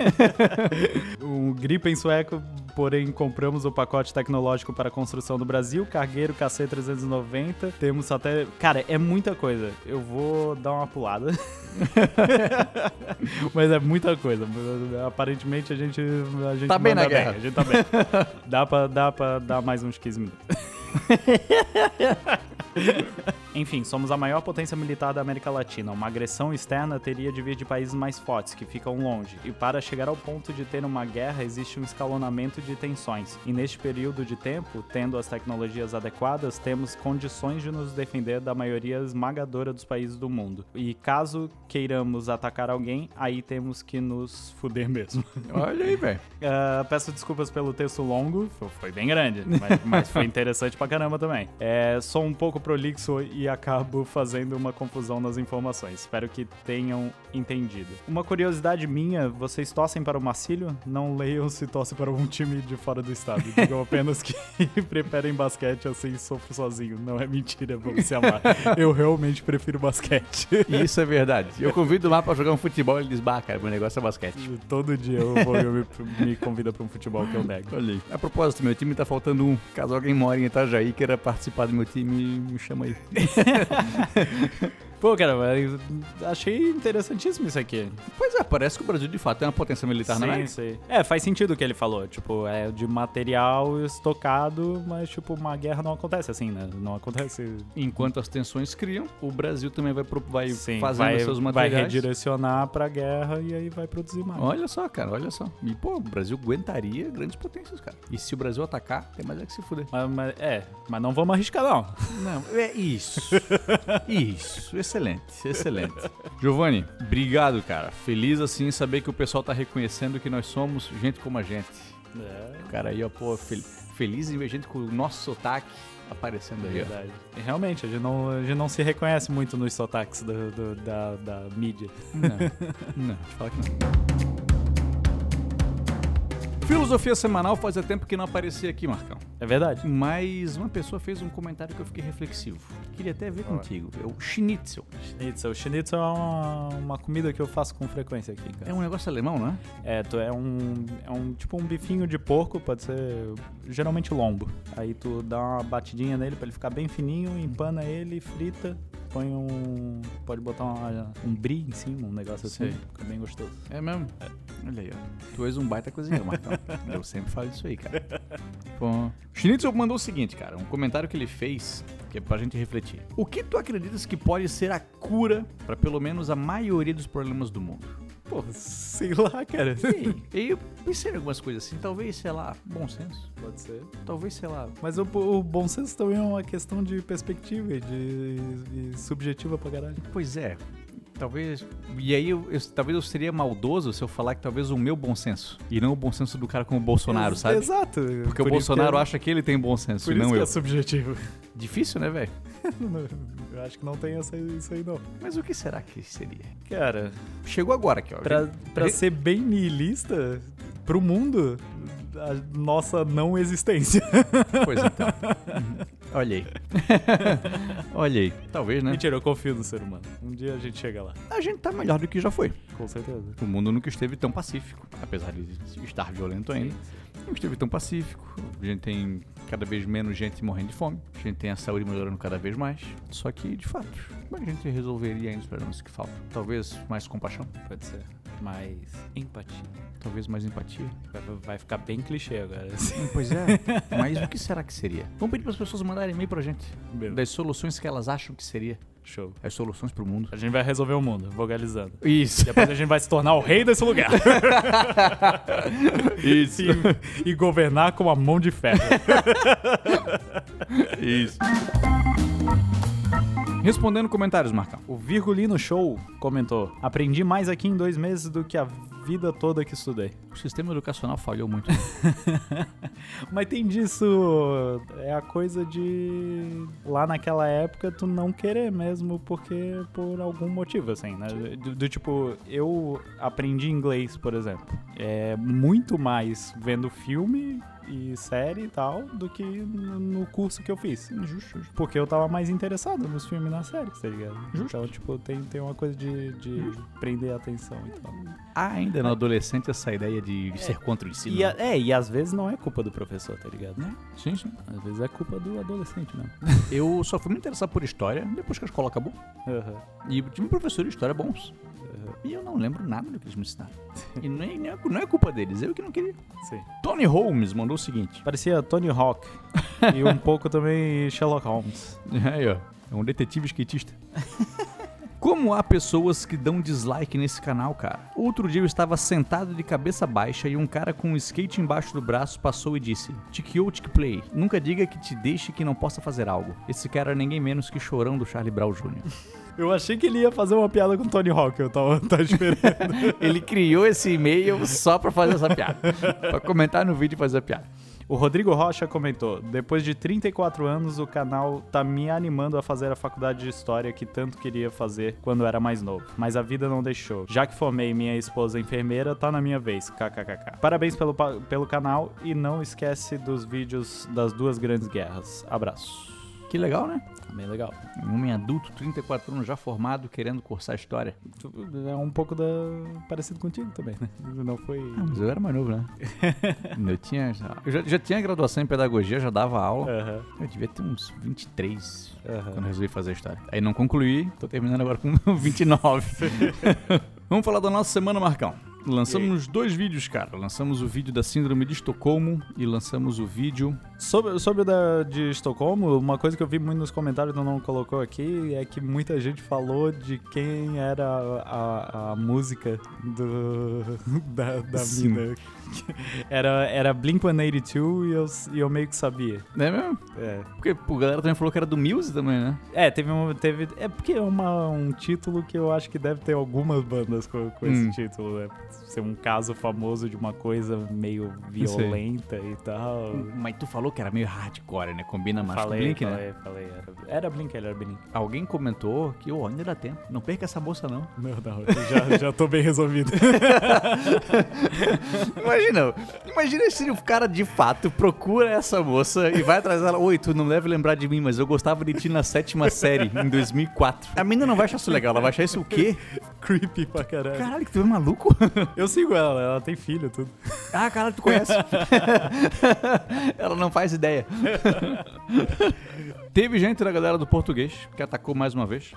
O Gripen sueco porém compramos o pacote tecnológico para a construção do Brasil, cargueiro KC390. Temos até. Cara, é muita coisa. Eu vou dar uma pulada. *laughs* Mas é muita coisa. Aparentemente a gente. A gente Tá bem na guerra. A gente tá bem. dá, pra, dá pra dar mais uns 15 minutos. *laughs* Enfim, somos a maior potência militar da América Latina. Uma agressão externa teria de vir de países mais fortes, que ficam longe. E para chegar ao ponto de ter uma guerra, existe um escalonamento de tensões. E neste período de tempo, tendo as tecnologias adequadas, temos condições de nos defender da maioria esmagadora dos países do mundo. E caso queiramos atacar alguém, aí temos que nos fuder mesmo. *laughs* Olha aí, velho. Ah, peço desculpas pelo texto longo, fo- foi bem grande, mas, mas foi interessante pra caramba também. É, sou um pouco prolixo e acabo *laughs* fazendo uma confusão nas informações. Espero que tenham entendido. Uma curiosidade minha, vocês torcem para o Marcílio? Não leiam se torcem para um time de fora do estado. *laughs* Digam apenas que *laughs* preferem basquete, assim sofro sozinho. Não é mentira, vamos se amar. Eu realmente prefiro basquete. E Isso é verdade. Eu convido lá pra jogar um futebol, ele diz, bah, cara, meu negócio é basquete. Todo dia eu vou eu me, me convida para um futebol que eu nego. Olha aí. A propósito, meu time tá faltando um. Caso alguém mora em Itajaí queira participar do meu time, me chama aí. ハハハハ! Pô, cara, achei interessantíssimo isso aqui. Pois é, parece que o Brasil de fato é uma potência militar na sim, América. sim. É, faz sentido o que ele falou. Tipo, é de material estocado, mas, tipo, uma guerra não acontece assim, né? Não acontece. Enquanto as tensões criam, o Brasil também vai, vai Sim, fazendo vai, seus vai materiais. redirecionar pra guerra e aí vai produzir mais. Olha só, cara, olha só. E, pô, o Brasil aguentaria grandes potências, cara. E se o Brasil atacar, tem mais é que se fuder. Mas, mas- é, mas não vamos arriscar, não. Não, é isso. *laughs* isso, excelente, excelente. *laughs* Giovanni, obrigado, cara. Feliz assim em saber que o pessoal tá reconhecendo que nós somos gente como a gente. É, Cara, aí, ó, pô, fel- feliz em ver gente com o nosso sotaque aparecendo aí, verdade. E realmente, a gente, não, a gente não se reconhece muito nos sotaques do- do- da, da mídia. Não, *laughs* não, te falar que não. Filosofia semanal fazia tempo que não aparecia aqui, Marcão. É verdade. Mas uma pessoa fez um comentário que eu fiquei reflexivo. Queria até ver contigo. É o schnitzel. Schnitzel. Schnitzel é uma, uma comida que eu faço com frequência aqui, cara. É um negócio alemão, não é? É, tu é um, é um tipo um bifinho de porco, pode ser geralmente lombo. Aí tu dá uma batidinha nele pra ele ficar bem fininho, empana ele, frita, põe um. Pode botar uma- um brie em cima, um negócio assim, fica bem gostoso. É mesmo? Olha aí, ó. Tu és um baita cozinheiro, Marcão. *laughs* Eu sempre falo isso aí, cara. *laughs* Bom. Schnitzel mandou o seguinte, cara. Um comentário que ele fez, que é pra gente refletir. O que tu acreditas que pode ser a cura pra pelo menos a maioria dos problemas do mundo? Pô, sei lá, cara. *laughs* E aí eu pensei em algumas coisas assim. Talvez, sei lá, bom senso. Pode ser. Talvez, sei lá, Mas o, o bom senso também é uma questão de perspectiva e de, e subjetiva pra caralho. Pois é. Talvez. E aí, eu, eu- talvez eu seria maldoso se eu falar que talvez o meu bom senso. E não o bom senso do cara como o Bolsonaro, sabe? Exato. Porque o Por isso Bolsonaro que é, acha que ele tem bom senso Por e isso não que eu. é subjetivo. Difícil, né, velho? *laughs* eu acho que não tem essa, isso aí, não. Mas o que será que seria? Cara, Chegou agora aqui, ó. Pra, pra ser bem nihilista, pro mundo, a nossa não existência. *laughs* Pois então. Uhum. Olha aí. *laughs* Olha aí. Talvez, né? Mentira, eu confio no ser humano. Um dia a gente chega lá, A gente tá melhor do que já foi. com certeza. O mundo nunca esteve tão pacífico, apesar de estar violento ainda. Nunca esteve tão pacífico. A gente tem cada vez menos gente morrendo de fome. A gente tem a saúde melhorando cada vez mais. Só que, de fato, como a gente resolveria ainda os problemas que faltam? Talvez mais compaixão, Pode ser. Mais empatia. talvez mais empatia. Vai, vai ficar bem clichê agora. Pois é. *laughs* Mas o que será que seria? Vamos pedir para as pessoas mandarem e-mail pra gente. Das soluções que elas acham que seria. Show. As soluções pro mundo. A gente vai resolver o mundo, vogalizando. Isso. Depois a gente vai se tornar o rei desse lugar. *laughs* Isso. e, e governar com a mão de ferro. *laughs* Isso. Respondendo comentários, Marcão. O Virgulino Show comentou: Aprendi mais aqui em dois meses do que a vida toda que estudei. O sistema educacional falhou muito. *laughs* Mas tem disso. É a coisa de. Lá naquela época tu não querer mesmo, porque por algum motivo, assim, né? Do, do tipo, eu aprendi inglês, por exemplo. É muito mais vendo filme e série e tal do que no, curso que eu fiz. Justo, justo. Porque eu tava mais interessado nos filmes e nas séries, tá ligado? Então, tipo, tem, tem uma coisa de, de prender a atenção e tal. Há ainda no adolescente essa ideia de ser contra o ensino. E a- é, e às vezes não é culpa do professor, tá ligado? né? Sim, sim. Às vezes é culpa do adolescente mesmo. Eu só fui me interessar por história depois que a escola acabou. Aham. E tive professor de história bons. E eu não lembro nada do que eles me ensinaram. E não é, não é- não é culpa deles, eu que não queria. Sim. Tony Holmes mandou o seguinte. Parecia Tony Hawk *laughs* e um pouco também Sherlock Holmes. Aí, ó. É um detetive skatista. Como há pessoas que dão dislike nesse canal, cara? Outro dia eu estava sentado de cabeça baixa e um cara com um skate embaixo do braço passou e disse: Tikiou Tik Play, nunca diga que te deixe que não possa fazer algo. Esse cara é ninguém menos que chorão do Charlie Brown Jr. Eu achei que ele ia fazer uma piada com Tony Hawk, eu tava, *laughs* tava esperando. *laughs* Ele criou esse e-mail só pra fazer essa piada. pra comentar no vídeo e fazer a piada. O Rodrigo Rocha comentou: Depois de 34 anos, o canal tá me animando a fazer a faculdade de história que tanto queria fazer quando era mais novo. Mas a vida não deixou. Já que formei minha esposa enfermeira, tá na minha vez. KKKK. Parabéns pelo, pelo canal e não esquece dos vídeos das duas grandes guerras. Abraço. Que legal, né? Bem legal. Um homem adulto, 34 anos já formado, querendo cursar história. É um pouco da... parecido contigo também, né? Não foi. Mas eu era mais novo, né? *laughs* eu tinha. Eu já, já tinha graduação em pedagogia, já dava aula. Aham, Eu devia ter uns 23 aham. quando eu resolvi fazer a história. Aí não concluí, tô terminando agora com *laughs* 29. *laughs* Vamos falar da nossa semana, Marcão. Lançamos dois vídeos, cara. Lançamos o vídeo da Síndrome de Estocolmo e lançamos o vídeo. Sobre, sobre o da, de Estocolmo, uma coisa que eu vi muito nos comentários e não colocou aqui é que muita gente falou de quem era a, a, a música do, *laughs* da, da Sim. mina. *laughs* Era, era Blink-182 e eu, e eu meio que sabia. É mesmo? É, Porque pô, a galera também falou que era do Muse também, né? é teve, um, teve É porque é uma, um título que eu acho que deve ter algumas bandas com, com esse Hum. título, né? Ser um caso famoso de uma coisa meio violenta e tal. Mas tu falou que era meio hardcore, né? Combina mais Falei, com Blink, né? falei, falei. Era, era Blink, ele era Blink. Alguém comentou que, ô, ainda dá tempo. Não perca essa moça, não. Não, não, eu já, já tô bem resolvido. *laughs* *laughs* Imagina, imagina se o cara de fato procura essa moça e vai atrás dela. Oi, tu não deve lembrar de mim, mas eu gostava de ti na sétima série, em 2004. A menina não vai achar isso legal, ela vai achar isso o quê? Creepy pra caralho. Caralho, que tu é maluco? *laughs* Eu sigo ela, ela tem filho, tudo. Ah, caralho, tu conhece. *laughs* ela não faz ideia. *laughs* Teve gente da galera do português que atacou mais uma vez.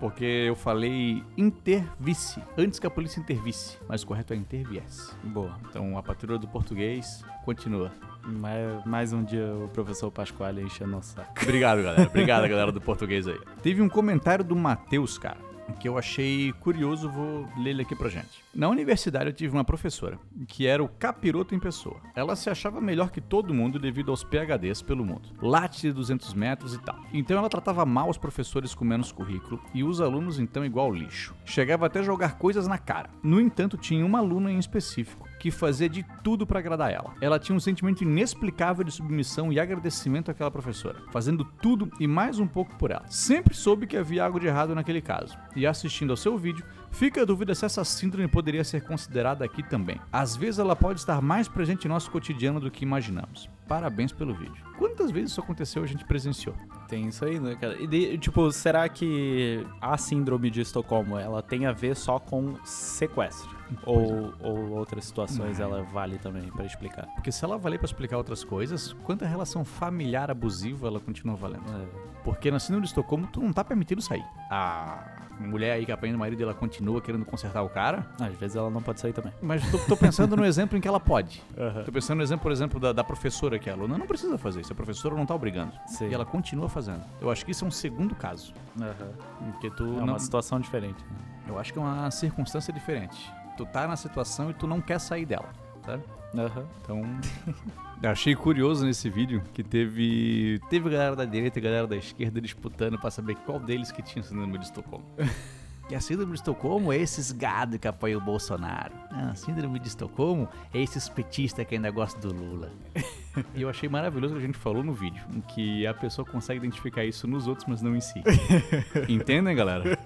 Porque eu falei intervisse, antes que a polícia intervisse. Mas o correto é interviesse. Boa. Então a patrulha do português continua. Mais, mais um dia o professor Pasquale enchendo o saco. Obrigado, galera. Obrigado, galera do português aí. Teve um comentário do Matheus, cara, que eu achei curioso, vou ler ele aqui pra gente. Na universidade eu tive uma professora, que era o capiroto em pessoa. Ela se achava melhor que todo mundo devido aos PHDs pelo mundo. Late de 200 metros e tal. Então ela tratava mal os professores com menos currículo e os alunos então igual lixo. Chegava até a jogar coisas na cara. No entanto, tinha uma aluna em específico que fazia de tudo pra agradar ela. Ela tinha um sentimento inexplicável de submissão e agradecimento àquela professora, fazendo tudo e mais um pouco por ela. Sempre soube que havia algo de errado naquele caso, e assistindo ao seu vídeo, fica a dúvida se essa síndrome poderia ser considerada aqui também. Às vezes ela pode estar mais presente em nosso cotidiano do que imaginamos. Parabéns pelo vídeo. Quantas vezes isso aconteceu a gente presenciou? Tem isso aí, né, cara? E, de- tipo, será que a síndrome de Estocolmo, ela tem a ver só com sequestro? Ou, ou outras situações ela vale também pra explicar? Porque se ela valer pra explicar outras coisas, quanta relação familiar abusiva ela continua valendo? É. Porque na síndrome de Estocolmo tu não tá permitindo sair. A mulher aí que apanha o marido ela continua querendo consertar o cara. Às vezes ela não pode sair também. Mas tô, tô pensando no exemplo em que ela pode. Aham. Tô pensando no exemplo, por exemplo, da, da professora que a aluna não precisa fazer isso. A professora não tá obrigando. Sim. E ela continua fazendo. Eu acho que isso é um segundo caso. Porque tu É não. uma situação diferente. né? Eu acho que é uma circunstância diferente. Tu tá na situação e tu não quer sair dela, sabe? Aham. Então, *laughs* achei curioso nesse vídeo que teve teve galera da direita e galera da esquerda disputando pra saber qual deles que tinha síndrome de Estocolmo. *laughs* E a síndrome de Estocolmo é esses gado que apoiam o Bolsonaro. Não, a síndrome de Estocolmo é esses petistas que ainda gostam do Lula. *laughs* e eu achei maravilhoso o que a gente falou no vídeo, em que a pessoa consegue identificar isso nos outros, mas não em si. *laughs* Entendem, galera?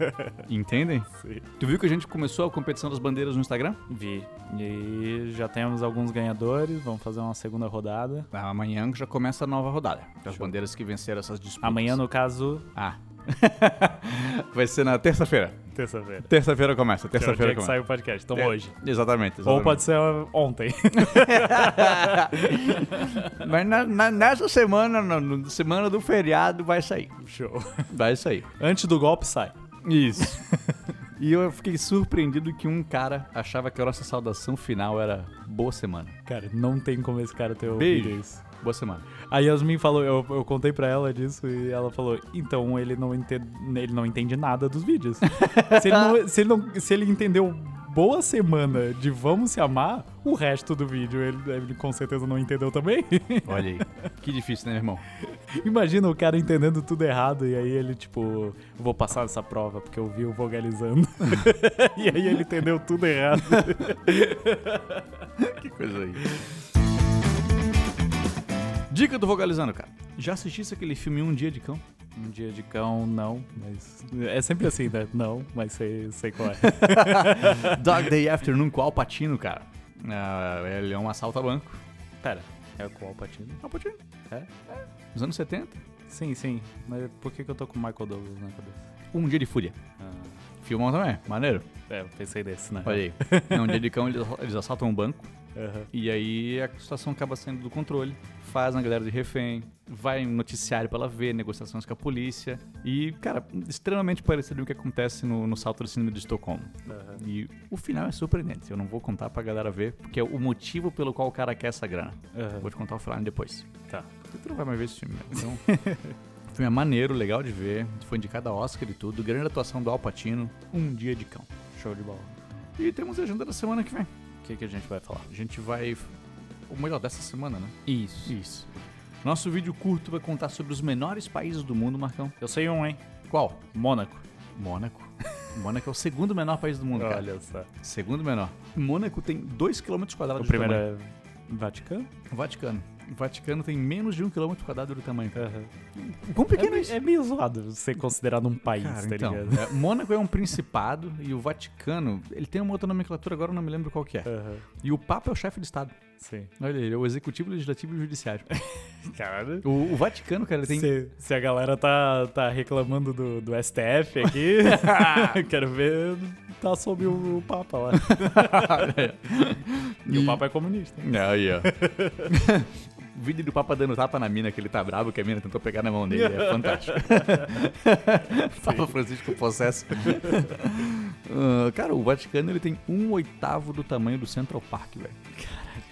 Entendem? Sim. Tu viu que a gente começou a competição das bandeiras no Instagram? Vi. E já temos alguns ganhadores, vamos fazer uma segunda rodada. Amanhã já começa a nova rodada. As Show. bandeiras que venceram essas disputas. Amanhã, no caso, Ah. *laughs* Vai ser na terça-feira. terça-feira. Terça-feira começa. É Terça-feira dia que começa. sai o podcast, então É, hoje. Exatamente, Ou exatamente. pode ser ontem. *laughs* Mas na- na- nessa semana, na na semana do feriado, vai sair. Show. Vai sair. Antes do golpe, sai. Isso. *laughs* e eu fiquei surpreendido que um cara achava que a nossa saudação final era boa semana. Cara, não tem como esse cara ter Beijo. ouvido isso. Boa semana. A Yasmin falou, eu, eu contei pra ela disso e ela falou, então ele não entende, ele não entende nada dos vídeos. *laughs* se, ele não, se, ele não- se ele entendeu boa semana de vamos se amar, o resto do vídeo ele, ele com certeza não entendeu também. *laughs* Olha aí. Que difícil, né, meu irmão? Imagina o cara entendendo tudo errado e aí ele, tipo, vou passar essa prova porque eu vi o vogalizando. *laughs* e aí ele entendeu tudo errado. *laughs* Que coisa aí. Dica do Vogalizando, cara. Já assistisse aquele filme Um Dia de Cão? Um dia de cão, não, mas. É sempre assim, né? *laughs* Não, mas sei, sei qual é. *laughs* Dog Day Afternoon com Al Pacino, cara. Ah, ele é um assalto a banco. Pera, é qual Patino? Al Pacino. É? Nos anos 70. Sim, sim. Mas por que, que eu tô com o Michael Douglas na cabeça? Um Dia de Fúria. Ah, Filmão também, maneiro. é, eu pensei nesse, né? Olha aí. *laughs* É um dia de cão, eles, assaltam um banco. Aham. E aí a situação acaba saindo do controle. Faz a galera de refém. Vai um noticiário pra ela ver, negociações com a polícia. E, cara, extremamente parecido com o que acontece no, no salto do cinema de Estocolmo. Aham. E o final é surpreendente. Eu não vou contar pra galera ver, porque é o motivo pelo qual o cara quer essa grana. Aham. Vou te contar o final depois. Tá. Porque tu não vai mais ver esse filme, né? Então. o *laughs* filme é maneiro, legal de ver. Foi indicado a Oscar e tudo. Grande atuação do Al Pacino. Um dia de cão. Show de bola. E temos a agenda da semana que vem. O que, que a gente vai falar? A gente vai. O melhor dessa semana, né? Isso. Isso. Nosso vídeo curto vai contar sobre os menores países do mundo, Marcão. Eu sei um, hein? Qual? Mônaco. Mônaco. *laughs* Mônaco é o segundo menor país do mundo, cara. Olha só. Segundo menor. Mônaco tem 2 km quadrados O de primeiro tamanho. é Vaticano? Vaticano. O Vaticano tem menos de um quilômetro quadrado do tamanho. Aham. Quão pequeno é, É, isso? é meio zoado ser considerado um país, Cara, tá então, ligado? é, Mônaco é um principado e o Vaticano, ele tem uma outra nomenclatura, agora eu não me lembro qual que é. Aham. E o Papa é o chefe de Estado. Sim. Olha, ele é o executivo, legislativo e o judiciário. *laughs* Cara. O, o Vaticano, cara, tem... Se, se a galera tá, tá reclamando do, do STF aqui, *laughs* *laughs* quero ver tá sob o, o Papa lá. E, o Papa é comunista. hein? Aí, ó. Vídeo do Papa dando tapa na mina, que ele tá bravo, que a mina tentou pegar na mão dele. É fantástico. Papa Francisco possesso. Ah, cara, o Vaticano ele tem um oitavo do tamanho do Central Park, velho.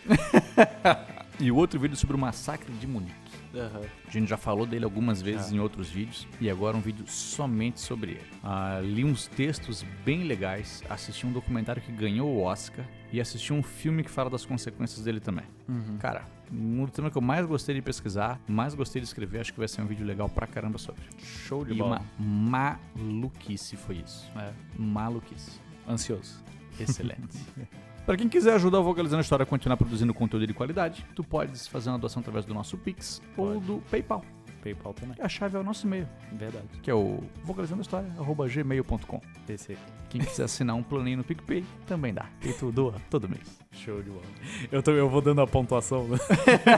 *laughs* e o outro vídeo sobre o massacre de Munique. A gente já falou dele algumas vezes Ah. em outros vídeos e agora um vídeo somente sobre ele. Ah, li uns textos bem legais, assisti um documentário que ganhou o Oscar e assisti um filme que fala das consequências dele também. Uhum. Cara, um tema que eu mais gostei de pesquisar, mais gostei de escrever, acho que vai ser um vídeo legal pra caramba sobre. Show de E bola. uma maluquice foi isso. É, Maluquice. ansioso. Excelente. *laughs* Pra quem quiser ajudar o Vocalizando a História a continuar produzindo conteúdo de qualidade, tu podes fazer uma doação através do nosso Pix ou Pode. do PayPal. PayPal também. A chave é o nosso e-mail, Verdade. que é o vocalizandohistoria.gmail.com. Esse Quem quiser assinar um planinho no PicPay, também dá. E tu doa todo mês. show de bola. Eu, tô, eu vou dando a pontuação. né?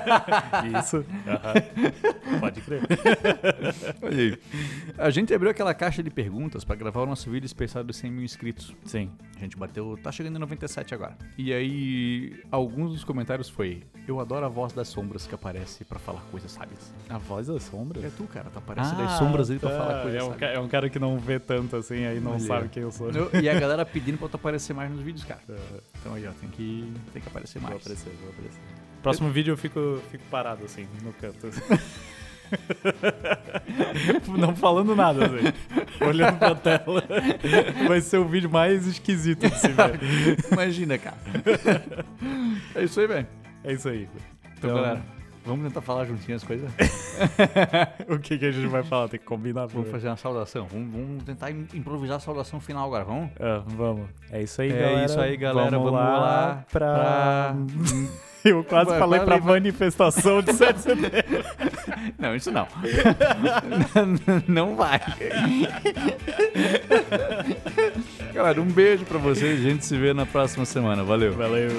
*laughs* Isso. aham. Pode crer. *laughs* Olha aí. A gente abriu aquela caixa de perguntas pra gravar o nosso vídeo especial dos 100 mil inscritos. Sim. A gente bateu, tá chegando em 97 agora. E aí, alguns dos comentários foi: Eu adoro a voz das sombras que aparece pra falar coisas sábias. A voz das sombras? É tu, cara, tu aparece das sombras aí pra tá. falar coisas é um, ca- é um cara que não vê tanto assim, aí não Olha. sabe quem eu sou. Eu- E a *laughs* galera pedindo pra tu aparecer mais nos vídeos, cara. Aham. Então aí, ó, tem que, tem que aparecer Vou mais. aparecer, vou aparecer. Próximo vídeo eu fico, fico parado assim, no canto. *laughs* Não falando nada, assim. Olhando pra tela. Vai ser o vídeo mais esquisito de se ver. Imagina, cara. *laughs* é isso aí, velho. É isso aí. Então, galera, Vamos tentar falar juntinho as coisas? *laughs* o que, que a gente vai falar? Tem que combinar. Vamos fazer uma saudação. Vamos, vamos tentar im- improvisar a saudação final agora, vamos? Ah, vamos. É isso aí, É galera. isso aí, galera. Vamos lá pra... pra- *laughs* Eu quase Vai- falei vai pra levar- manifestação de 7 de *laughs* setembro. Não, isso não. não vai. Galera, um beijo pra vocês. A gente se vê na próxima semana. Valeu. Valeu.